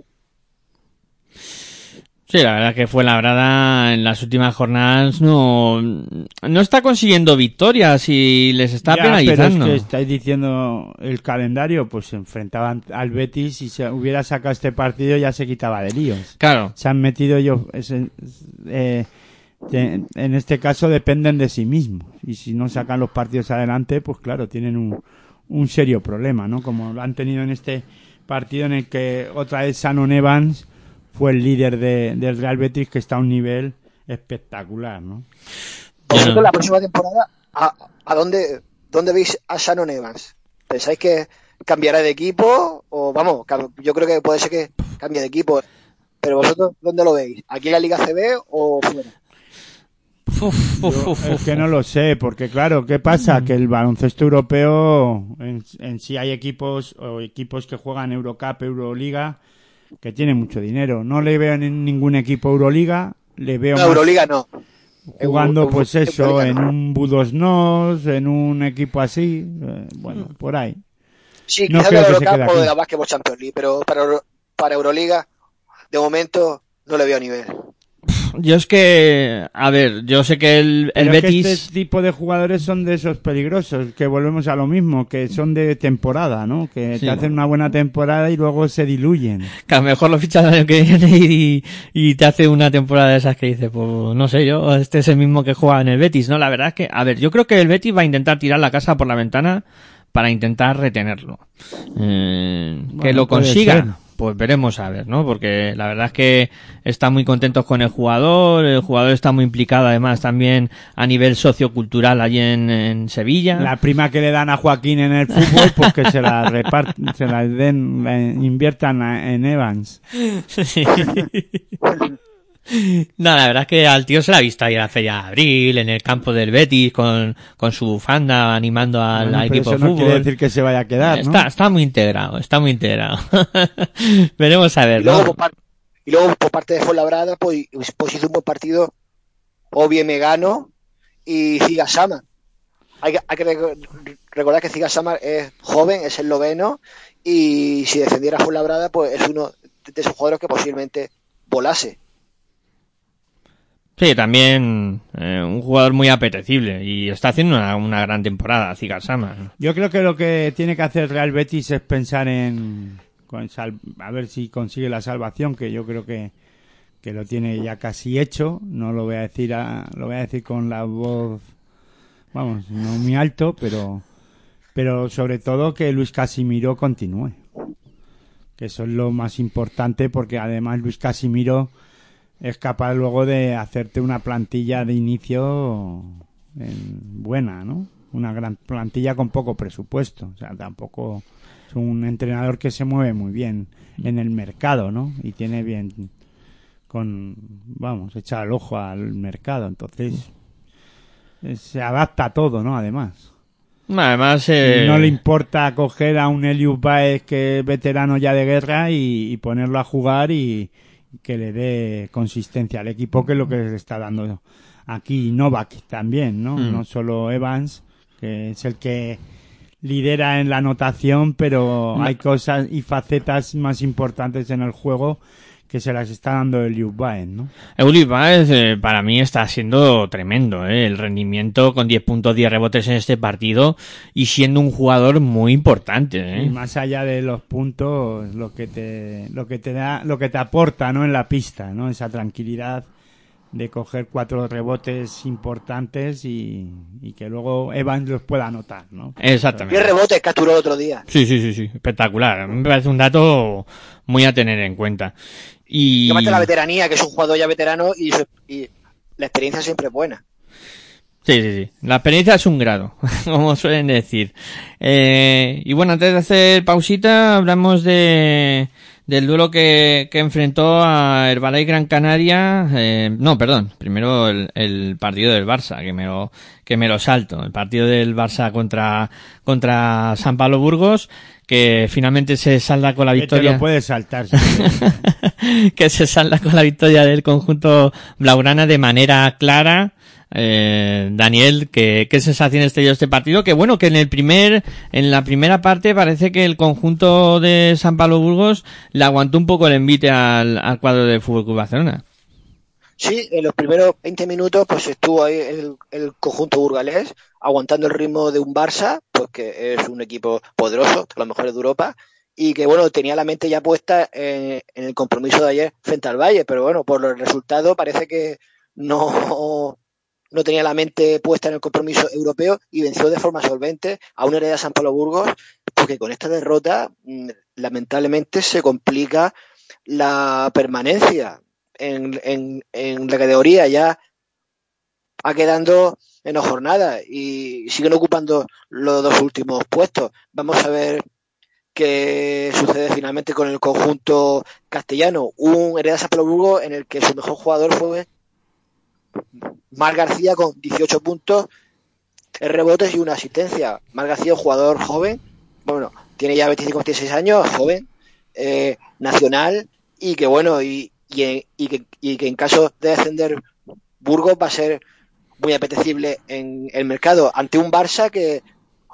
Sí, la verdad que fue labrada en las últimas jornadas no, no está consiguiendo victorias y les está Ya, pero penalizando. es que estáis diciendo el calendario, pues se enfrentaban al Betis y si hubiera sacado este partido ya se quitaba de líos. Claro, Se han metido ellos, ese- eh, en este caso dependen de sí mismos y si no sacan los partidos adelante, pues claro, tienen un, un serio problema, ¿no? Como lo han tenido en este partido en el que otra vez Shannon Evans fue el líder de- del Real Betis que está a un nivel espectacular, ¿no? Vosotros Bueno. la próxima temporada, ¿a, a dónde, dónde veis a Shannon Evans? ¿Pensáis que cambiará de equipo? O vamos, yo creo que puede ser que cambie de equipo. Pero vosotros, ¿dónde lo veis? ¿Aquí en la Liga CB o fuera? Uf, uf, Yo uf, es que no lo sé, porque claro, ¿qué pasa? Que el baloncesto europeo, en, en sí hay equipos o equipos que juegan Eurocup, Euroliga, que tienen mucho dinero. No le veo en ningún equipo Euroliga, le veo No, más Euroliga no. jugando Euro- pues Euro- eso, Euroliga en no. un Budosnos, en un equipo así, eh, bueno, por ahí. Sí, no quizás creo que la se de la Basketball Champions League, pero para, para Euroliga, de momento, no le veo nivel. Yo es que, a ver, yo sé que el, el Pero es que Betis... este tipo de jugadores son de esos peligrosos, que volvemos a lo mismo, que son de temporada, ¿no? Que Sí. te hacen una buena temporada y luego se diluyen. Que a lo mejor lo fichas el año que viene y, y te hace una temporada de esas que dice, pues no sé yo, este es el mismo que juega en el Betis, ¿no? La verdad es que, a ver, yo creo que el Betis va a intentar tirar la casa por la ventana para intentar retenerlo. Eh, que lo puede consiga, ser. Pues veremos a ver, ¿no? Porque la verdad es que están muy contentos con el jugador, el jugador está muy implicado además también a nivel sociocultural allí en, en Sevilla. La prima que le dan a Joaquín en el fútbol, pues que se la [laughs] reparten, se la den, la inviertan en Evans. Sí. [laughs] No, la verdad es que al tío se la ha visto ahí en la Feria de Abril, en el campo del Betis, con, con su bufanda animando al Bueno, equipo eso de no fútbol. quiere decir que se vaya a quedar, ¿no? Está, está muy integrado, está muy integrado. [laughs] Veremos a ver, Y luego, ¿no? por, par- y luego por parte de Fuenlabrada, pues, pues hizo un buen partido Obie Megano y Zigasama. Hay que, hay que rec- recordar que Zigasama es joven, es esloveno, y si defendiera Fuenlabrada, pues es uno de esos jugadores que posiblemente volase. Sí, también eh, un jugador muy apetecible y está haciendo una, gran temporada, Zigasama. Yo creo que lo que tiene que hacer Real Betis es pensar en con a ver si consigue la salvación, que yo creo que, que lo tiene ya casi hecho. No lo voy a decir a- lo voy a decir con la voz, vamos, no muy alto, pero pero sobre todo que Luis Casimiro continúe. Que eso es lo más importante porque además Luis Casimiro es capaz luego de hacerte una plantilla de inicio en- buena, ¿no? Una gran plantilla con poco presupuesto. O sea, tampoco es un entrenador que se mueve muy bien en el mercado, ¿no? Y tiene bien con, vamos, echa el ojo al mercado. Entonces, eh, se adapta a todo, ¿no? Además. Además, eh, no le importa coger a un Elius Baez que es veterano ya de guerra y, y ponerlo a jugar y que le dé consistencia al equipo, que es lo que le está dando aquí Novak también, ¿no? Mm. No solo Evans, que es el que lidera en la anotación, pero hay cosas y facetas más importantes en el juego que se las está dando Elius Baez, ¿no? Eulis Baez, eh, para mí está siendo tremendo, ¿eh? el rendimiento con 10 puntos, 10 rebotes en este partido y siendo un jugador muy importante. ¿eh? Y más allá de los puntos, lo que te, lo que te da, lo que te aporta, ¿no? En la pista, ¿no? Esa tranquilidad de coger cuatro rebotes importantes y, y que luego Evans los pueda anotar, ¿no? Exactamente. 10 rebotes capturó el otro día. Sí, sí, sí, sí, espectacular. Me parece un dato muy a tener en cuenta. Y la veteranía, que es un jugador ya veterano y, su- y la experiencia siempre es buena. Sí, sí, sí. La experiencia es un grado, [laughs] como suelen decir. Eh, y bueno, antes de hacer pausita, hablamos de del duelo que, que enfrentó a Herbalife Gran Canaria. Eh, no, perdón. Primero el, el partido del Barça, que me lo que me lo salto. El partido del Barça contra contra San Pablo Burgos, que finalmente se salda con la Que te victoria. lo puedes saltar. [laughs] que se salda con la victoria del conjunto blaugrana de manera clara. Eh, Daniel, ¿qué, qué sensaciones te dio este partido? Que bueno, que en el primer, en la primera parte parece que el conjunto de San Pablo Burgos le aguantó un poco el envite al, al cuadro de Fútbol Club Barcelona. Sí, en los primeros 20 minutos pues estuvo ahí el, el conjunto burgalés aguantando el ritmo de un Barça, pues que es un equipo poderoso, de los mejores de Europa, y que bueno, tenía la mente ya puesta en, el compromiso de ayer frente al Valle, pero bueno, por el resultado parece que no, no tenía la mente puesta en el compromiso europeo y venció de forma solvente a una hereda San Pablo Burgos, porque con esta derrota mm, lamentablemente se complica la permanencia en, en, en la categoría ya va quedando en dos jornadas y siguen ocupando los dos últimos puestos. Vamos a ver qué sucede finalmente con el conjunto castellano. Un Hereda Burgos en el que su mejor jugador fue Mar García con 18 puntos, tres rebotes y una asistencia. Mar García, un jugador joven, bueno, tiene ya 25-26 años, joven, eh, nacional y que bueno, y, y, y que, y que en caso de descender Burgos va a ser muy apetecible en el mercado ante un Barça que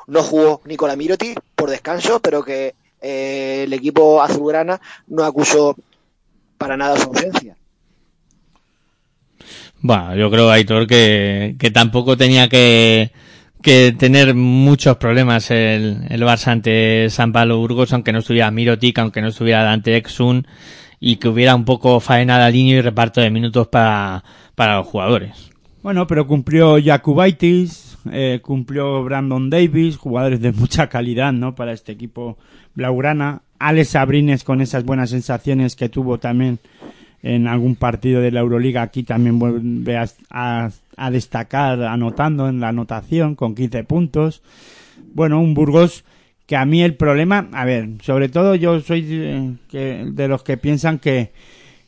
no jugó Nicola Miroti por descanso, pero que eh, el equipo azulgrana no acusó para nada su ausencia. Bueno, yo creo, Aitor, que, que tampoco tenía que, que tener muchos problemas el, el Barça ante San Pablo Burgos, aunque no estuviera Mirotic, aunque no estuviera Dante Exun, y que hubiera un poco faena de línea y reparto de minutos para, para los jugadores. Bueno, pero cumplió Jakubaitis, eh, cumplió Brandon Davis, jugadores de mucha calidad, ¿no? Para este equipo blaugrana. Alex Abrines con esas buenas sensaciones que tuvo también en algún partido de la Euroliga aquí también vuelve a, a- a destacar anotando en la anotación con 15 puntos. Bueno, un Burgos que a mí el problema, a ver, sobre todo yo soy de, que- de los que piensan que,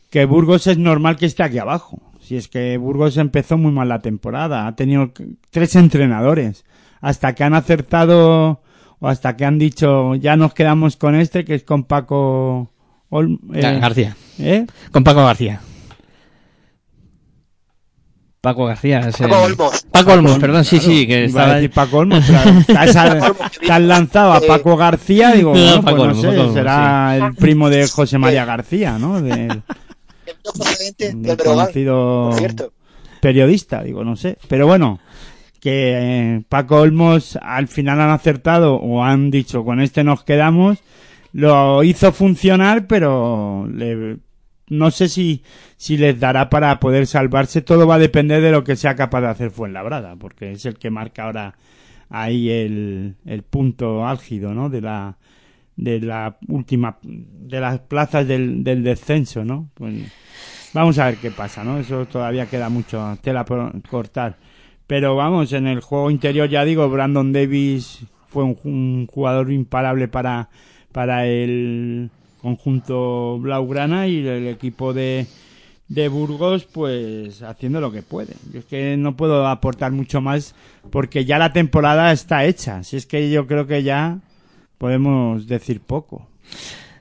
que Burgos es normal que esté aquí abajo. Si es que Burgos empezó muy mal la temporada, ha tenido tres entrenadores, hasta que han acertado o hasta que han dicho ya nos quedamos con este que es con Paco Ol- eh, García. ¿eh? Con Paco García. Paco García. es el- Paco Olmos. Paco Olmos, perdón, sí, Claro, sí, que iba a estaba... decir Paco Olmos, pero [laughs] te has, lanzado a Paco García, digo, [laughs] No, bueno, Paco pues no Olmos, sé, Paco Olmos, será el primo de José María García, ¿no? [laughs] Del, del conocido por cierto. periodista, digo, no sé. Pero bueno, que eh, Paco Olmos al final han acertado o han dicho con este nos quedamos, lo hizo funcionar, pero le- no sé si, si les dará para poder salvarse. Todo va a depender de lo que sea capaz de hacer Fuenlabrada, porque es el que marca ahora ahí el, el punto álgido, ¿no? De la, de la última, de las plazas del, del descenso, ¿no? Pues, vamos a ver qué pasa, ¿no? Eso todavía queda mucho tela por cortar. Pero vamos, en el juego interior ya digo, Brandon Davis fue un, un jugador imparable para, para el conjunto Blaugrana y el equipo de, de Burgos pues haciendo lo que puede. Yo es que no puedo aportar mucho más porque ya la temporada está hecha. Si es que yo creo que ya podemos decir poco.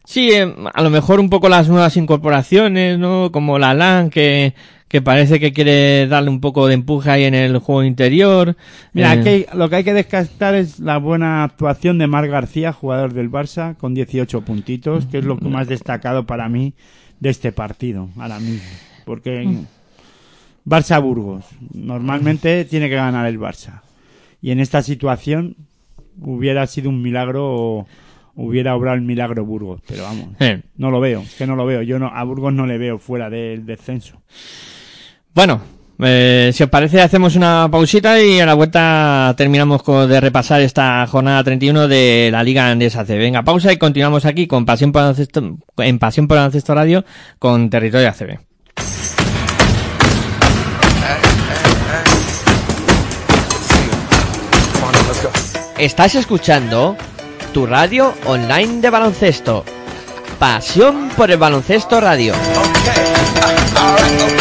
Sí, eh, a lo mejor un poco las nuevas incorporaciones, ¿no? Como la LAN, que, que parece que quiere darle un poco de empuje ahí en el juego interior. Mira, Eh, aquí lo que hay que descartar es la buena actuación de Marc García, jugador del Barça, con 18 puntitos, que es lo más destacado para mí de este partido, ahora mismo. Porque Barça-Burgos, normalmente tiene que ganar el Barça. Y en esta situación hubiera sido un milagro o hubiera obrado el milagro Burgos, pero vamos, eh, no lo veo, es que no lo veo. Yo no, a Burgos no le veo fuera del descenso. Bueno, eh, si os parece hacemos una pausita y a la vuelta terminamos con- de repasar esta jornada 31 de la Liga Andesa C. Venga, pausa y continuamos aquí con Pasión por Baloncesto, en Pasión por Baloncesto Radio con Territorio ACB. Estás escuchando tu radio online de baloncesto. Pasión por el baloncesto radio. [laughs]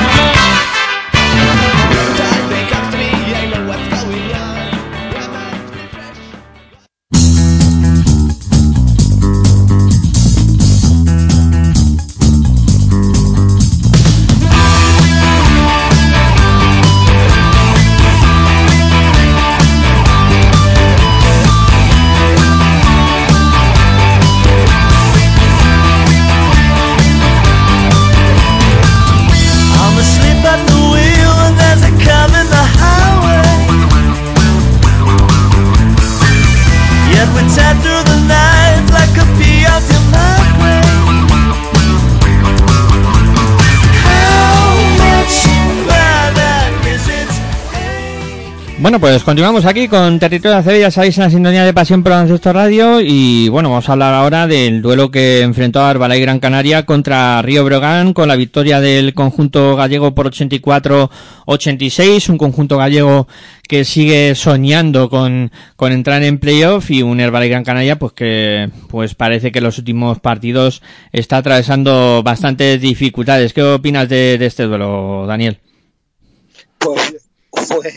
Bueno, pues continuamos aquí con Territorio ACB, ya sabéis, en la sintonía de Pasión por Baloncesto Radio y bueno, vamos a hablar ahora del duelo que enfrentó a Arbalay Gran Canaria contra Río Brogan con la victoria del conjunto gallego por 84-86, un conjunto gallego que sigue soñando con, con entrar en playoff y un Arbalay Gran Canaria pues que pues parece que los últimos partidos está atravesando bastantes dificultades. ¿Qué opinas de, de este duelo, Daniel? Pues fue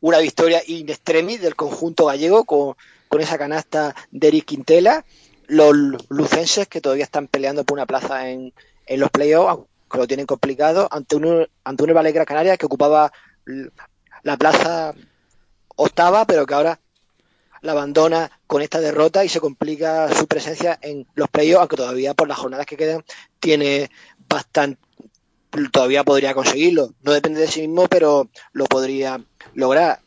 una victoria in extremis del conjunto gallego con, con esa canasta de Eric Quintela. Los lucenses que todavía están peleando por una plaza en, en los playoffs, que lo tienen complicado, ante un, ante un Valegra Canaria que ocupaba la plaza octava, pero que ahora la abandona con esta derrota y se complica su presencia en los playoffs, aunque todavía por las jornadas que quedan tiene bastante todavía podría conseguirlo. No depende de sí mismo, pero lo podría lograr.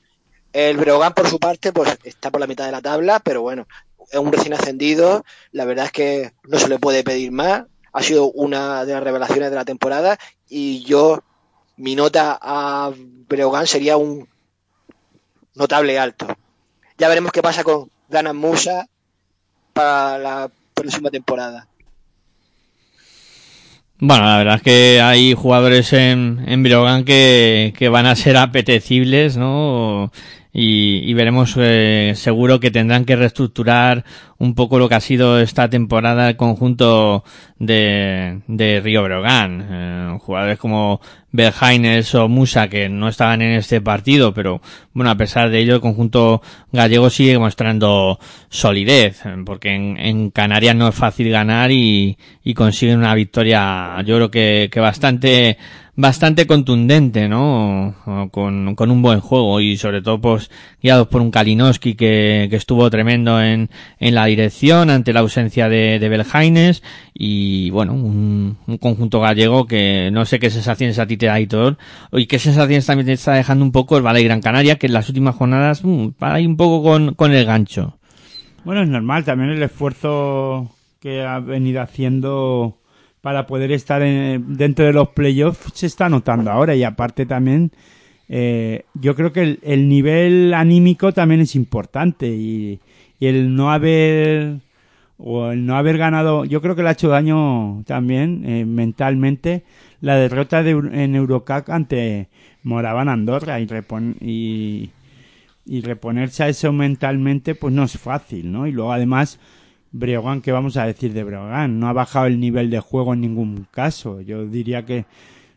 El Breogán, por su parte, pues está por la mitad de la tabla, pero bueno, es un recién ascendido. La verdad es que no se le puede pedir más. Ha sido una de las revelaciones de la temporada y yo, mi nota a Breogán sería un notable alto. Ya veremos qué pasa con Danan Musa para la próxima temporada. Bueno, la verdad es que hay jugadores en, en Breogán que, que van a ser apetecibles, ¿no? Y, y veremos, eh, seguro que tendrán que reestructurar un poco lo que ha sido esta temporada el conjunto de, de Río Breogán. Eh, jugadores como Berjaines o Musa que no estaban en este partido, pero bueno, a pesar de ello el conjunto gallego sigue mostrando solidez, eh, porque en, en Canarias no es fácil ganar y, y consiguen una victoria, yo creo que, que bastante bastante contundente, ¿no? Con, con un buen juego y sobre todo pues guiados por un Kalinowski que, que estuvo tremendo en, en la dirección ante la ausencia de, de y bueno, un, un conjunto gallego que no sé qué sensaciones a ti te da Aitor y qué sensaciones también te está dejando un poco el Valle Gran Canaria que en las últimas jornadas mm, para ahí un poco con, con el gancho. Bueno, es normal también el esfuerzo que ha venido haciendo para poder estar en- dentro de los playoffs se está notando ahora. Y aparte también eh, yo creo que el, el nivel anímico también es importante. Y, el no haber o el no haber ganado yo creo que le ha hecho daño también eh, mentalmente la derrota de, en Eurocup ante Moraban Andorra. Y, repon- y, y reponerse a eso mentalmente pues no es fácil, ¿no? Y luego además Breogán, ¿qué vamos a decir de Breogán? No ha bajado el nivel de juego en ningún caso. Yo diría que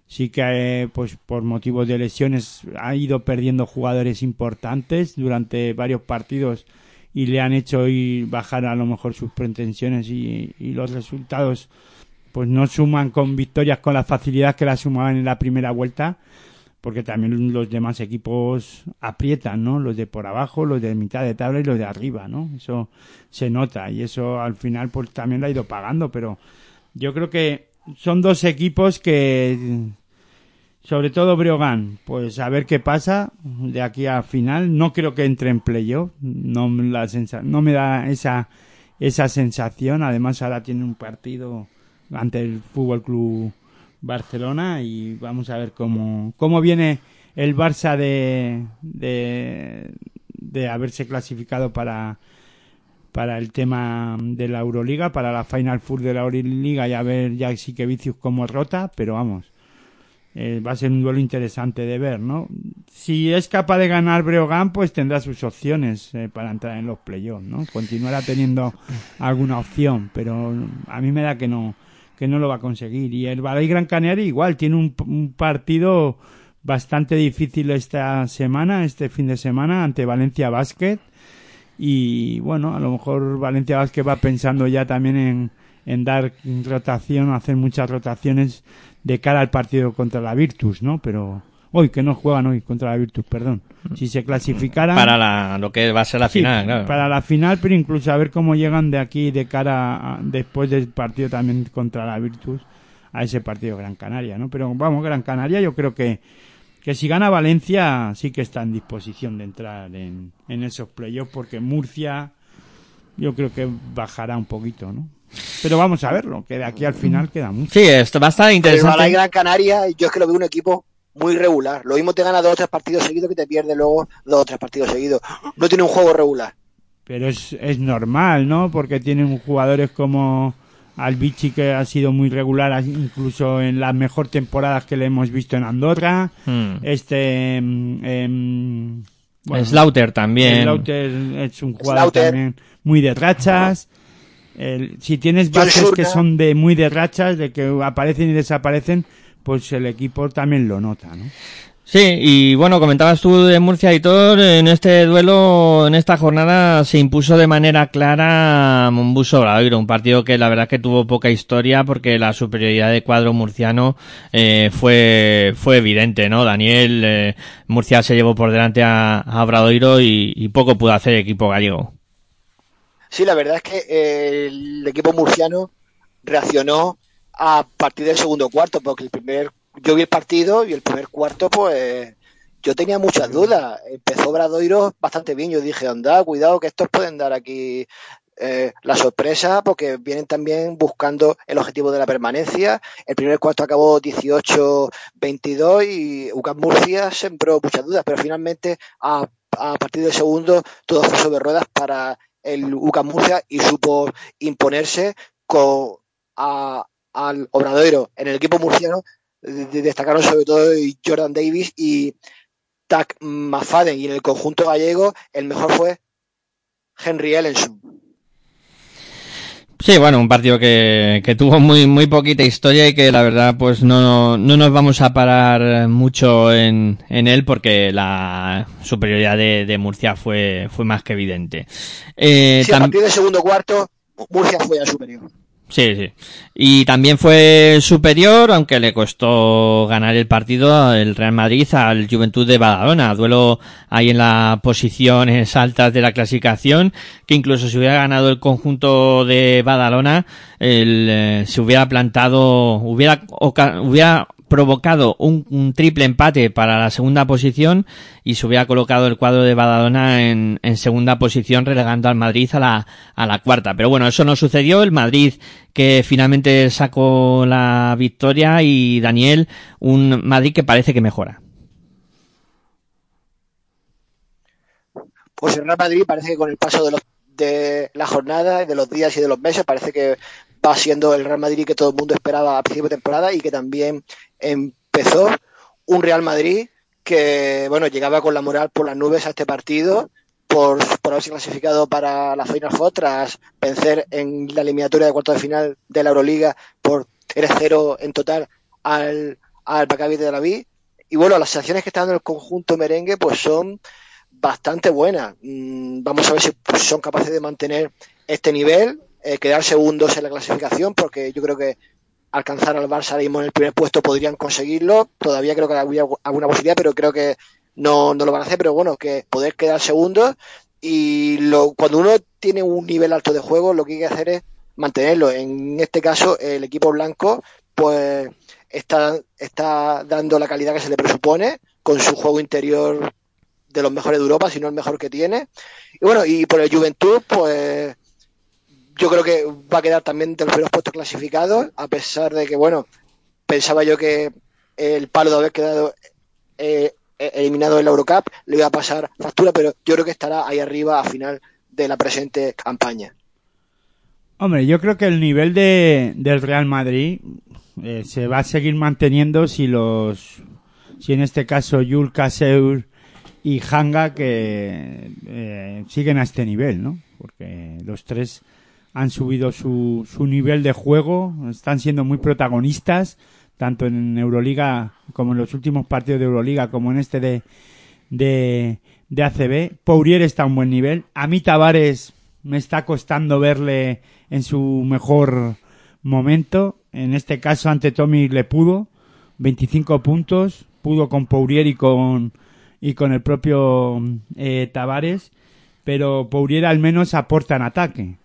sí que eh, pues por motivos de lesiones ha ido perdiendo jugadores importantes durante varios partidos y le han hecho bajar a lo mejor sus pretensiones y, y los resultados pues no suman con victorias con la facilidad que la sumaban en la primera vuelta porque también los demás equipos aprietan, ¿no? Los de por abajo, los de mitad de tabla y los de arriba, ¿no? Eso se nota y eso al final pues también lo ha ido pagando, pero yo creo que son dos equipos que sobre todo Breogán, pues a ver qué pasa de aquí a final. No creo que entre en playoff, no, la no me da esa, esa sensación. Además ahora tiene un partido ante el Fútbol Club Barcelona y vamos a ver cómo, cómo viene el Barça de, de, haberse clasificado para, para el tema de la Euroliga, para la Final Four de la Euroliga y a ver ya sí que Vicius como rota, pero vamos, eh, va a ser un duelo interesante de ver, ¿no? Si es capaz de ganar Breogán, pues tendrá sus opciones eh, para entrar en los playoffs, ¿no? Continuará teniendo alguna opción, pero a mí me da que no que no lo va a conseguir. Y el Balay Gran Canaria igual, tiene un, un partido bastante difícil esta semana, este fin de semana, ante Valencia Basket. Y bueno, a lo mejor Valencia Basket va pensando ya también en, en dar rotación, hacer muchas rotaciones de cara al partido contra la Virtus, ¿no? Pero hoy, que no juegan hoy contra la Virtus, perdón. Si se clasificaran... Para la, lo que va a ser la Sí, final, claro. Para la final, pero incluso a ver cómo llegan de aquí de cara a- después del partido también contra la Virtus a ese partido Gran Canaria, ¿no? Pero vamos, Gran Canaria yo creo que que si gana Valencia sí que está en disposición de entrar en, en esos playoffs porque Murcia yo creo que bajará un poquito, ¿no? Pero vamos a verlo, que de aquí al final queda mucho. Sí, esto va a estar interesante. Gran Canaria, yo es que lo veo un equipo muy regular. Lo mismo te gana dos o tres partidos seguidos que te pierde luego dos o tres partidos seguidos. No tiene un juego regular. Pero es, es normal, ¿no? Porque tienen jugadores como Albici que ha sido muy regular incluso en las mejor temporadas que le hemos visto en Andorra. Hmm. Este em, em, bueno, Slaughter también. Slaughter es un jugador Slaughter. también muy de rachas. El- si tienes bases que son de muy de rachas, de que aparecen y desaparecen, pues el equipo también lo nota, ¿no? Sí, y bueno, comentabas tú de Murcia y todo, en este duelo, en esta jornada, se impuso de manera clara Mombuso Obradoiro, un partido que la verdad que tuvo poca historia porque la superioridad de cuadro murciano eh, fue, fue evidente, ¿no? Daniel, eh, Murcia se llevó por delante a, a Obradoiro y, y poco pudo hacer el equipo gallego. Sí, la verdad es que eh, el equipo murciano reaccionó a partir del segundo cuarto, porque el primer, yo vi el partido y el primer cuarto, pues yo tenía muchas dudas. Empezó Bradoiro bastante bien. Yo dije, anda, cuidado que estos pueden dar aquí eh, la sorpresa porque vienen también buscando el objetivo de la permanencia. El primer cuarto acabó 18-22 y UCAM Murcia sembró muchas dudas, pero finalmente a, a partir del segundo todo fue sobre ruedas para el UCAM Murcia y supo imponerse con a- al Obradoiro. En el equipo murciano de- de- destacaron sobre todo Jordan Davis y Tac McFadden y en el conjunto gallego el mejor fue Henry Ellenson. Sí, bueno, un partido que, que tuvo muy, muy poquita historia y que la verdad pues no, no nos vamos a parar mucho en, en él porque la superioridad de, de Murcia fue, fue más que evidente. Eh, Sí, a partir del segundo cuarto Murcia fue ya superior. Sí, sí. Y también fue superior, aunque le costó ganar el partido el Real Madrid al Juventud de Badalona. Duelo ahí en las posiciones altas de la clasificación, que incluso si hubiera ganado el conjunto de Badalona, el, eh, se hubiera plantado, hubiera, hubiera provocado un, triple empate para la segunda posición y se hubiera colocado el cuadro de Badalona en, en segunda posición relegando al Madrid a la, a la cuarta. Pero bueno, eso no sucedió. El Madrid que finalmente sacó la victoria y Daniel, un Madrid que parece que mejora. Pues el Real Madrid parece que con el paso de, los, de la jornada, de los días y de los meses, parece que va siendo el Real Madrid que todo el mundo esperaba a principio de temporada y que también empezó un Real Madrid que, bueno, llegaba con la moral por las nubes a este partido por, por haberse clasificado para la Final Four tras vencer en la eliminatoria de cuartos de final de la Euroliga por 3-0 en total al, al Maccabi de Tel. Y bueno, las sensaciones que está dando el conjunto merengue pues son bastante buenas. Mm, Vamos a ver si son capaces de mantener este nivel, eh, quedar segundos en la clasificación, porque yo creo que alcanzar al Barça ahora en el primer puesto podrían conseguirlo. Todavía creo que habría alguna posibilidad, pero creo que no, no lo van a hacer. Pero bueno, que poder quedar segundos y lo, cuando uno tiene un nivel alto de juego, lo que hay que hacer es mantenerlo. En este caso, el equipo blanco, pues está, está dando la calidad que se le presupone con su juego interior de los mejores de Europa, si no el mejor que tiene. Y bueno, y por el Juventud, pues yo creo que va a quedar también de los primeros puestos clasificados, a pesar de que, bueno, pensaba yo que el palo de haber quedado eh, eliminado en la Eurocup le iba a pasar factura, pero yo creo que estará ahí arriba a final de la presente campaña. Hombre, yo creo que el nivel de, del Real Madrid eh, se va a seguir manteniendo si los, si en este caso Yul Kaseur y Hanga que eh, siguen a este nivel, ¿no? Porque los tres han subido su, su nivel de juego, están siendo muy protagonistas, tanto en Euroliga como en los últimos partidos de Euroliga, como en este de, de, de ACB. Pourier está a un buen nivel. A mí Tavares me está costando verle en su mejor momento. En este caso ante Tommy le pudo. 25 puntos. Pudo con Pourier y con, y con el propio eh, Tavares. Pero Pourier al menos aporta en ataque.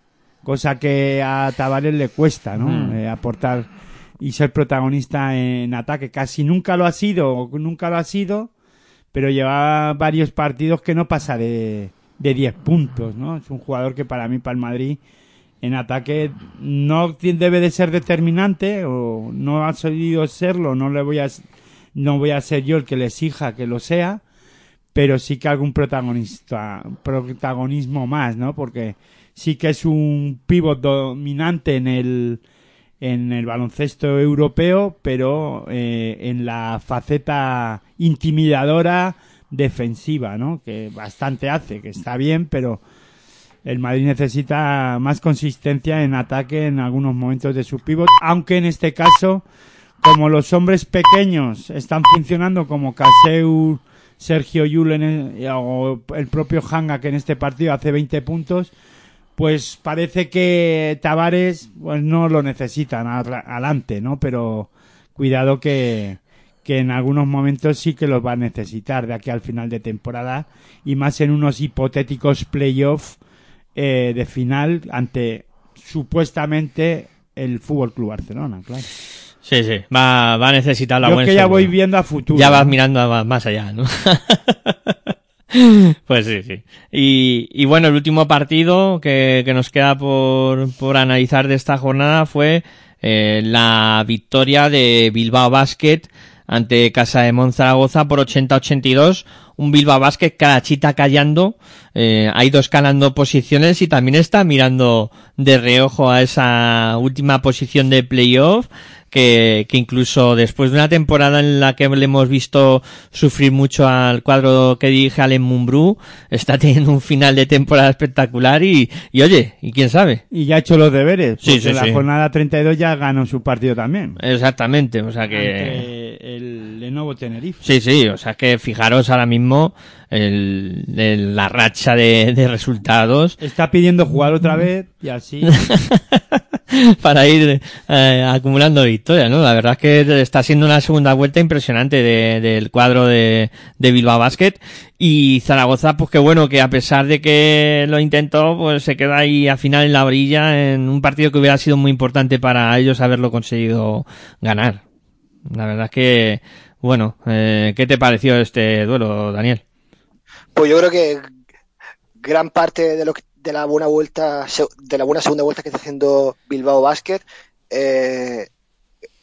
Cosa que a Tavares le cuesta, ¿no? Mm. Eh, aportar y ser protagonista en ataque. Casi nunca lo ha sido, o nunca lo ha sido, pero lleva varios partidos que no pasa de, de 10 puntos, ¿no? Es un jugador que para mí, para el Madrid, en ataque no debe de ser determinante, o no ha solido serlo, no le voy a, no voy a ser yo el que le exija que lo sea, pero sí que algún protagonista, protagonismo más, ¿no? Porque sí que es un pivot dominante en el, en el baloncesto europeo, pero eh, en la faceta intimidadora defensiva, ¿no? Que bastante hace, que está bien, pero el Madrid necesita más consistencia en ataque en algunos momentos de su pivot, aunque en este caso, como los hombres pequeños están funcionando como Caseu, Sergio Yul en el- o el propio Hanga que en este partido hace 20 puntos, pues parece que Tavares pues no lo necesitan adelante, ¿no? Pero cuidado que, que en algunos momentos sí que los va a necesitar de aquí al final de temporada y más en unos hipotéticos playoffs eh, de final ante supuestamente el Fútbol Club Barcelona, claro. Sí, sí, va, va a necesitar la Yo buena que ya voy viendo a futuro. Ya vas mirando a- más allá, ¿no? [laughs] [laughs] pues sí, sí. Y, y bueno, el último partido que, que nos queda por, por analizar de esta jornada fue eh, la victoria de Bilbao Basket ante Casa de Monzaragoza por 80-82. Un Bilbao Basket carachita callando, eh, ha ido escalando posiciones y también está mirando de reojo a esa última posición de playoff que, que incluso después de una temporada en la que le hemos visto sufrir mucho al cuadro que dirige Allen Mumbrú, está teniendo un final de temporada espectacular y, y oye, y quién sabe. Y ya ha hecho los deberes. Sí, sí, la sí. jornada 32 ya ganó su partido también. Exactamente, o sea que... Ante el Lenovo Tenerife. Sí, sí, o sea que fijaros ahora mismo el, el- la racha de, de resultados Está pidiendo jugar otra vez y así. [laughs] [laughs] para ir eh, acumulando victorias, ¿no? La verdad es que está siendo una segunda vuelta impresionante de- del cuadro de, de Bilbao Basket y Zaragoza, pues que bueno, que a pesar de que lo intentó, pues se queda ahí al final en la orilla en un partido que hubiera sido muy importante para ellos haberlo conseguido ganar. La verdad es que, bueno, eh, ¿qué te pareció este duelo, Daniel? Pues yo creo que gran parte de lo que- de la buena vuelta, de la buena segunda vuelta que está haciendo Bilbao Basket, eh,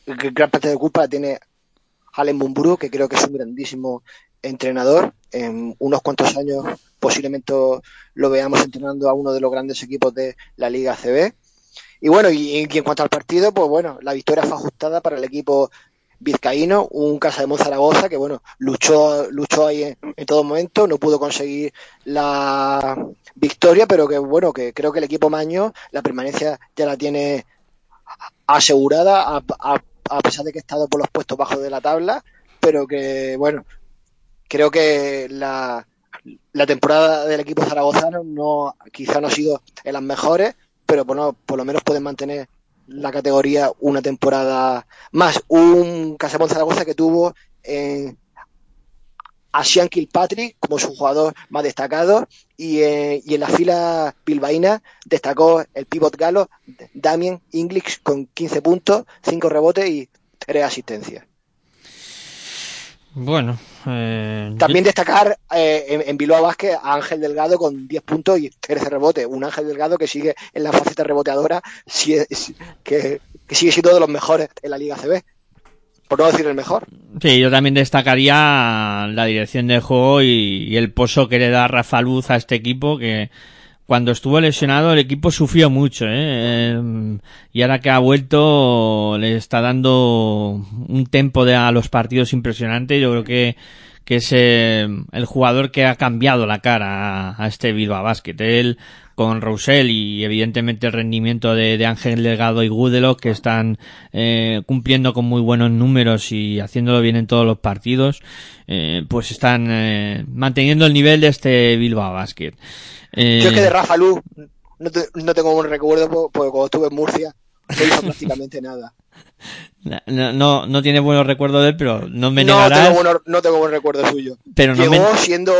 gran parte de culpa la tiene Allen Mumburu, que creo que es un grandísimo entrenador. En unos cuantos años posiblemente lo veamos entrenando a uno de los grandes equipos de la Liga CB. Y bueno, y en cuanto al partido, pues bueno, la victoria fue ajustada para el equipo vizcaíno, un Casa de Monzaragoza que bueno, luchó, luchó ahí en, todo momento, no pudo conseguir la victoria, pero que bueno, que creo que el equipo Maño la permanencia ya la tiene asegurada a pesar de que ha estado por los puestos bajos de la tabla, pero que bueno, creo que la, la temporada del equipo zaragozano no quizá no ha sido en las mejores, pero bueno, por lo menos pueden mantener la categoría una temporada más. Un Casamón Zaragoza que tuvo en a Sean Kilpatrick como su jugador más destacado y, eh, y en la fila bilbaína destacó el pivot galo Damien English con 15 puntos, 5 rebotes y 3 asistencias. Bueno, eh, También destacar eh, en, en Bilbao Vázquez a Ángel Delgado con 10 puntos y 13 rebotes. Un Ángel Delgado que sigue en la faceta reboteadora, si es- que, que sigue siendo de los mejores en la Liga CB. Por no decir el mejor. Sí, yo también destacaría la dirección de juego y, y el pozo que le da Rafa Luz a este equipo que cuando estuvo lesionado el equipo sufrió mucho, ¿eh? Eh, y ahora que ha vuelto le está dando un tempo de a los partidos impresionante. Yo creo que que es eh, el jugador que ha cambiado la cara a, este Bilbao Basket. Con Roussel y evidentemente el rendimiento de, de Ángel Delgado y Gudelo que están eh, cumpliendo con muy buenos números y haciéndolo bien en todos los partidos, eh, pues están eh, manteniendo el nivel de este Bilbao Basket. Eh, Yo es que de Rafa Luz no, te- no tengo un recuerdo po- porque cuando estuve en Murcia no hizo prácticamente nada. [laughs] no, no, no tiene buenos recuerdos de él, pero no me No negarás. tengo, buen, no tengo buen recuerdo suyo. pero no Llegó me, siendo,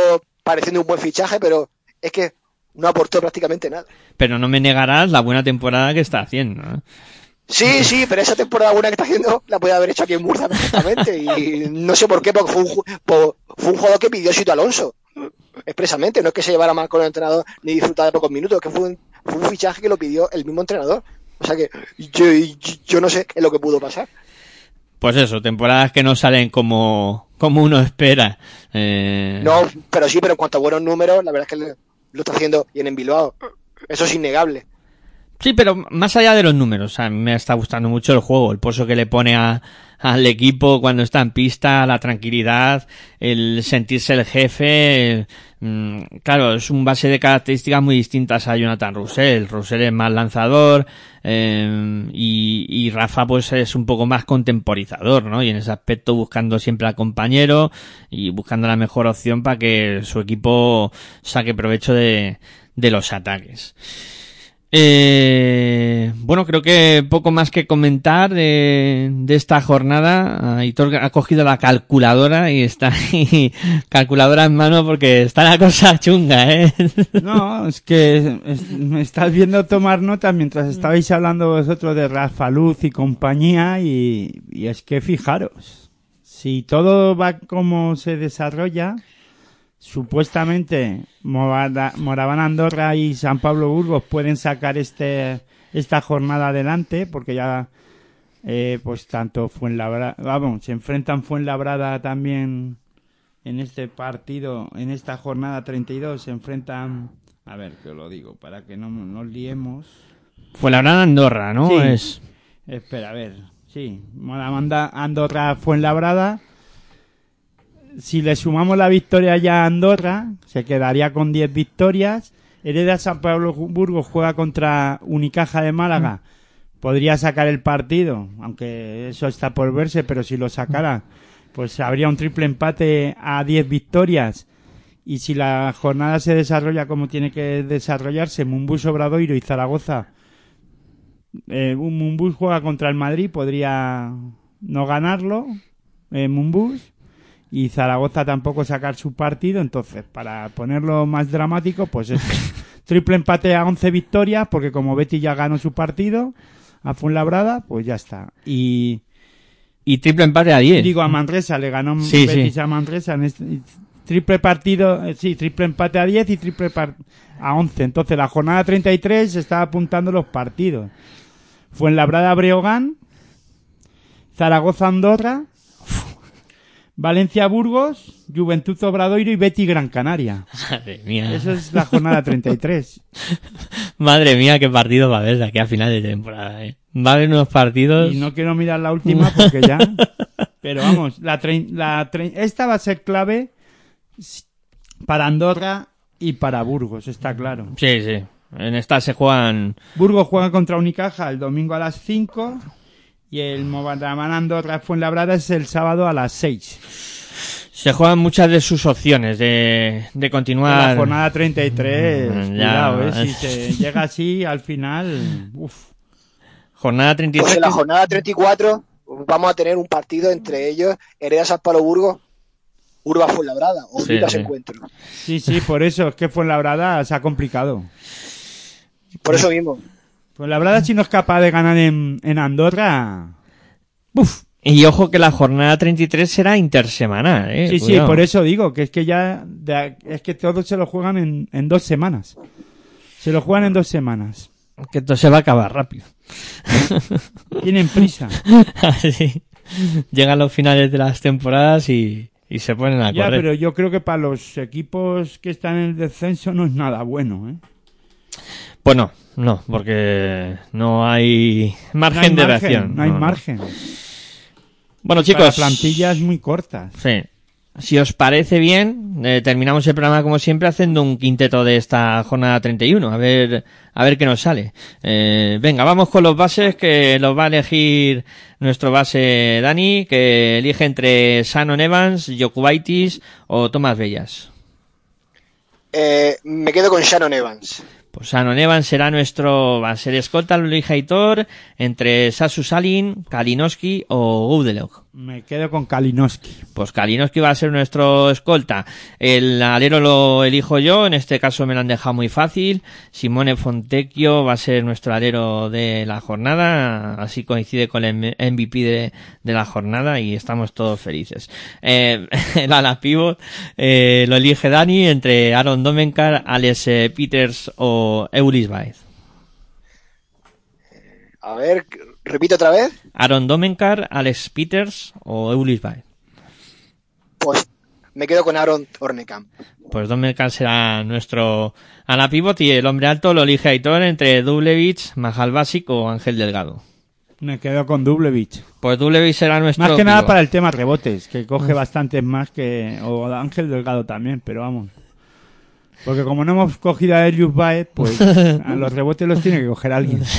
pareciendo un buen fichaje, pero es que no aportó prácticamente nada. pero no me negarás la buena temporada que está haciendo. ¿eh? Sí, sí, pero esa temporada buena que está haciendo la puede haber hecho aquí en Murcia perfectamente. Y no sé por qué, porque fue un, fue un jugador que pidió Sito Alonso. Expresamente, no es que se llevara mal con el entrenador ni disfrutara de pocos minutos, es que fue un, fue un fichaje que lo pidió el mismo entrenador. O sea que yo, yo, yo no sé qué es lo que pudo pasar. Pues eso, temporadas que no salen como, como uno espera. Eh, No, pero sí, pero en cuanto a buenos números, la verdad es que lo, está haciendo bien en Bilbao. Eso es innegable. Sí, pero más allá de los números, a mí me está gustando mucho el juego, el pozo que le pone a, al equipo cuando está en pista, la tranquilidad, el sentirse el jefe. mm, claro, es un base de características muy distintas a Jonathan Russell. Russell es más lanzador eh, y, y Rafa pues es un poco más contemporizador, ¿no? Y en ese aspecto buscando siempre al compañero y buscando la mejor opción para que su equipo saque provecho de, de los ataques. Eh, bueno, creo que poco más que comentar de, de esta jornada. Aitor ha cogido la calculadora y está ahí, [laughs] calculadora en mano porque está la cosa chunga, ¿eh? [laughs] No, es que me estás viendo tomar nota mientras estabais hablando vosotros de Rafa Luz y compañía y, y es que fijaros, si todo va como se desarrolla, supuestamente Moraván Andorra y San Pablo Burgos pueden sacar este esta jornada adelante porque ya eh, pues tanto Fuenlabrada, vamos, se enfrentan Fuenlabrada también en este partido, en esta jornada 32, se enfrentan, a ver, que os lo digo, para que no nos liemos. Fue la gran Andorra, ¿no? Sí. Es, Espera, a ver, sí, Moravanda Andorra Fuenlabrada. Si le sumamos la victoria ya a Andorra, se quedaría con 10 victorias. Hereda San Pablo Burgos juega contra Unicaja de Málaga. Podría sacar el partido, aunque eso está por verse, pero si lo sacara, pues habría un triple empate a 10 victorias. Y si la jornada se desarrolla como tiene que desarrollarse, Mumbus Obradoiro y Zaragoza eh, Mumbus juega contra el Madrid, podría no ganarlo, eh, Mumbus, y Zaragoza tampoco sacar su partido, entonces, para ponerlo más dramático, pues es [laughs] triple empate a 11 victorias, porque como Betty ya ganó su partido a Fuenlabrada, pues ya está. Y y triple empate a 10. digo, a Manresa le ganó Sí, Betis sí. a Manresa en este- triple partido, eh, sí, triple empate a 10 y triple a 11. Entonces, la jornada 33 se está apuntando los partidos. Fuenlabrada Breogán, Zaragoza Andorra, Valencia Burgos, Juventud Obradoiro y Betty Gran Canaria. Madre mía. Eso es la jornada 33. [laughs] Madre mía, qué partido va a haber de aquí a final de temporada, ¿eh? Va a haber unos partidos. Y no quiero mirar la última porque ya. [laughs] Pero vamos, la, trein- la trein- esta va a ser clave para Andorra y para Burgos, está claro. Sí, sí. En esta se juegan. Burgos juega contra Unicaja el domingo a las 5 y el Movadamán Andorra Fuenlabrada es el sábado a las 6. Se juegan muchas de sus opciones de, de continuar. la jornada 33, Mm, cuidado, ya. eh, si se [laughs] llega así al final, uf. Jornada Pues 33. en la jornada 34 vamos a tener un partido entre ellos, Hereda San Pablo Burgos, Urba Fuenlabrada, o sí, sí. encuentro. Sí, sí, por eso es que Fuenlabrada se ha complicado. Por eso mismo. Fuenlabrada si no es capaz de ganar en, en Andorra, uf. Y ojo que la jornada 33 será intersemanal, ¿eh? Sí, sí, por eso digo que es que ya de- es que todos se lo juegan en, en dos semanas. Se lo juegan en dos semanas. Que esto se va a acabar rápido. [laughs] Tienen prisa. Así. Llegan los finales de las temporadas y, y se ponen a Ya, correr. pero yo creo que para los equipos que están en el descenso no es nada bueno, ¿eh? Pues no, no, porque no hay margen No hay de margen, reacción. no hay no. margen. Bueno, chicos. plantillas muy cortas. Sí. Si os parece bien, eh, terminamos el programa como siempre haciendo un quinteto de esta jornada 31. A ver, a ver qué nos sale. Eh, venga, vamos con los bases que los va a elegir nuestro base Dani, que elige entre Shannon Evans, Jokubaitis o Tomás Bellas. Eh, me quedo con Shannon Evans. Pues Shannon Evans será nuestro, va a ser escolta, Luis entre Sasu Salin, Kalinowski o Goudelog. Me quedo con Kalinowski. Pues Kalinowski va a ser nuestro escolta. El alero lo elijo yo, en este caso me lo han dejado muy fácil. Simone Fontecchio va a ser nuestro alero de la jornada, así coincide con el MVP de, de la jornada y estamos todos felices. Eh, [laughs] el ala pivot eh, lo elige Dani entre Aaron Domenkar, Alex eh, Peters o Eulis Baez. A ver, repito otra vez. Aaron Domenkar, Alex Peters o Eulis Baez. Pues me quedo con Aaron Ornekamp. Pues Domenkar será nuestro ala pivot y el hombre alto lo elige Aitor entre Dublevich, Mahal Basic o Ángel Delgado. Me quedo con Dublevich. Pues Dublevich será nuestro Más que nada para el tema rebotes, que coge bastantes más que... O Ángel Delgado también, pero vamos. Porque como no hemos cogido a Elius Baez, pues [laughs] a los rebotes los tiene que coger alguien. [laughs]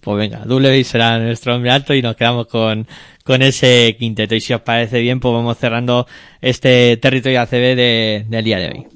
Pues venga, Dublevich será nuestro hombre alto y nos quedamos con, con ese quinteto. Y si os parece bien, pues vamos cerrando este territorio ACB de, del día de hoy.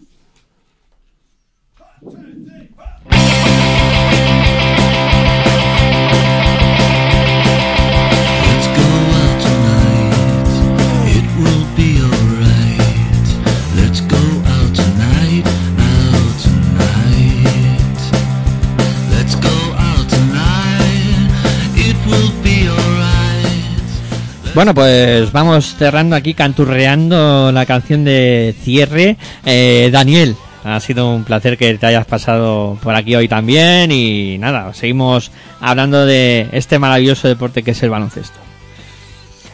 Bueno, pues vamos cerrando aquí, canturreando la canción de cierre. Eh, Daniel, ha sido un placer que te hayas pasado por aquí hoy también y nada, seguimos hablando de este maravilloso deporte que es el baloncesto.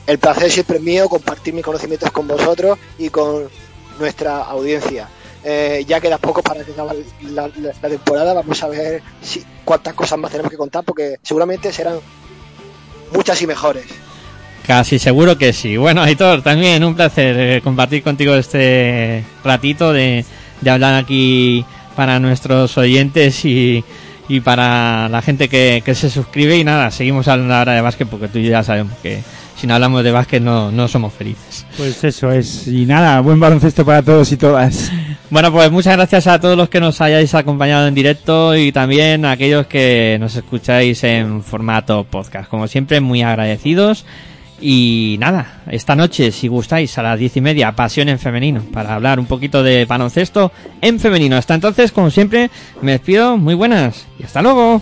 El placer siempre es mío compartir mis conocimientos con vosotros y con nuestra audiencia. Eh, ya queda poco para que acabe la, temporada. Vamos a ver si, cuántas cosas más tenemos que contar porque seguramente serán muchas y mejores. Casi seguro que sí. Bueno, Aitor, también un placer eh, compartir contigo este ratito de, de hablar aquí para nuestros oyentes y, y para la gente que, que se suscribe. Y nada, seguimos hablando ahora de básquet porque tú ya sabemos que si no hablamos de básquet no, no somos felices. Pues eso es. Y nada, buen baloncesto para todos y todas. Bueno, pues muchas gracias a todos los que nos hayáis acompañado en directo y también a aquellos que nos escucháis en formato podcast. Como siempre, muy agradecidos. Y nada, esta noche, si gustáis, a las diez y media, Pasión en Femenino, para hablar un poquito de baloncesto en femenino. Hasta entonces, como siempre, me despido, muy buenas y hasta luego.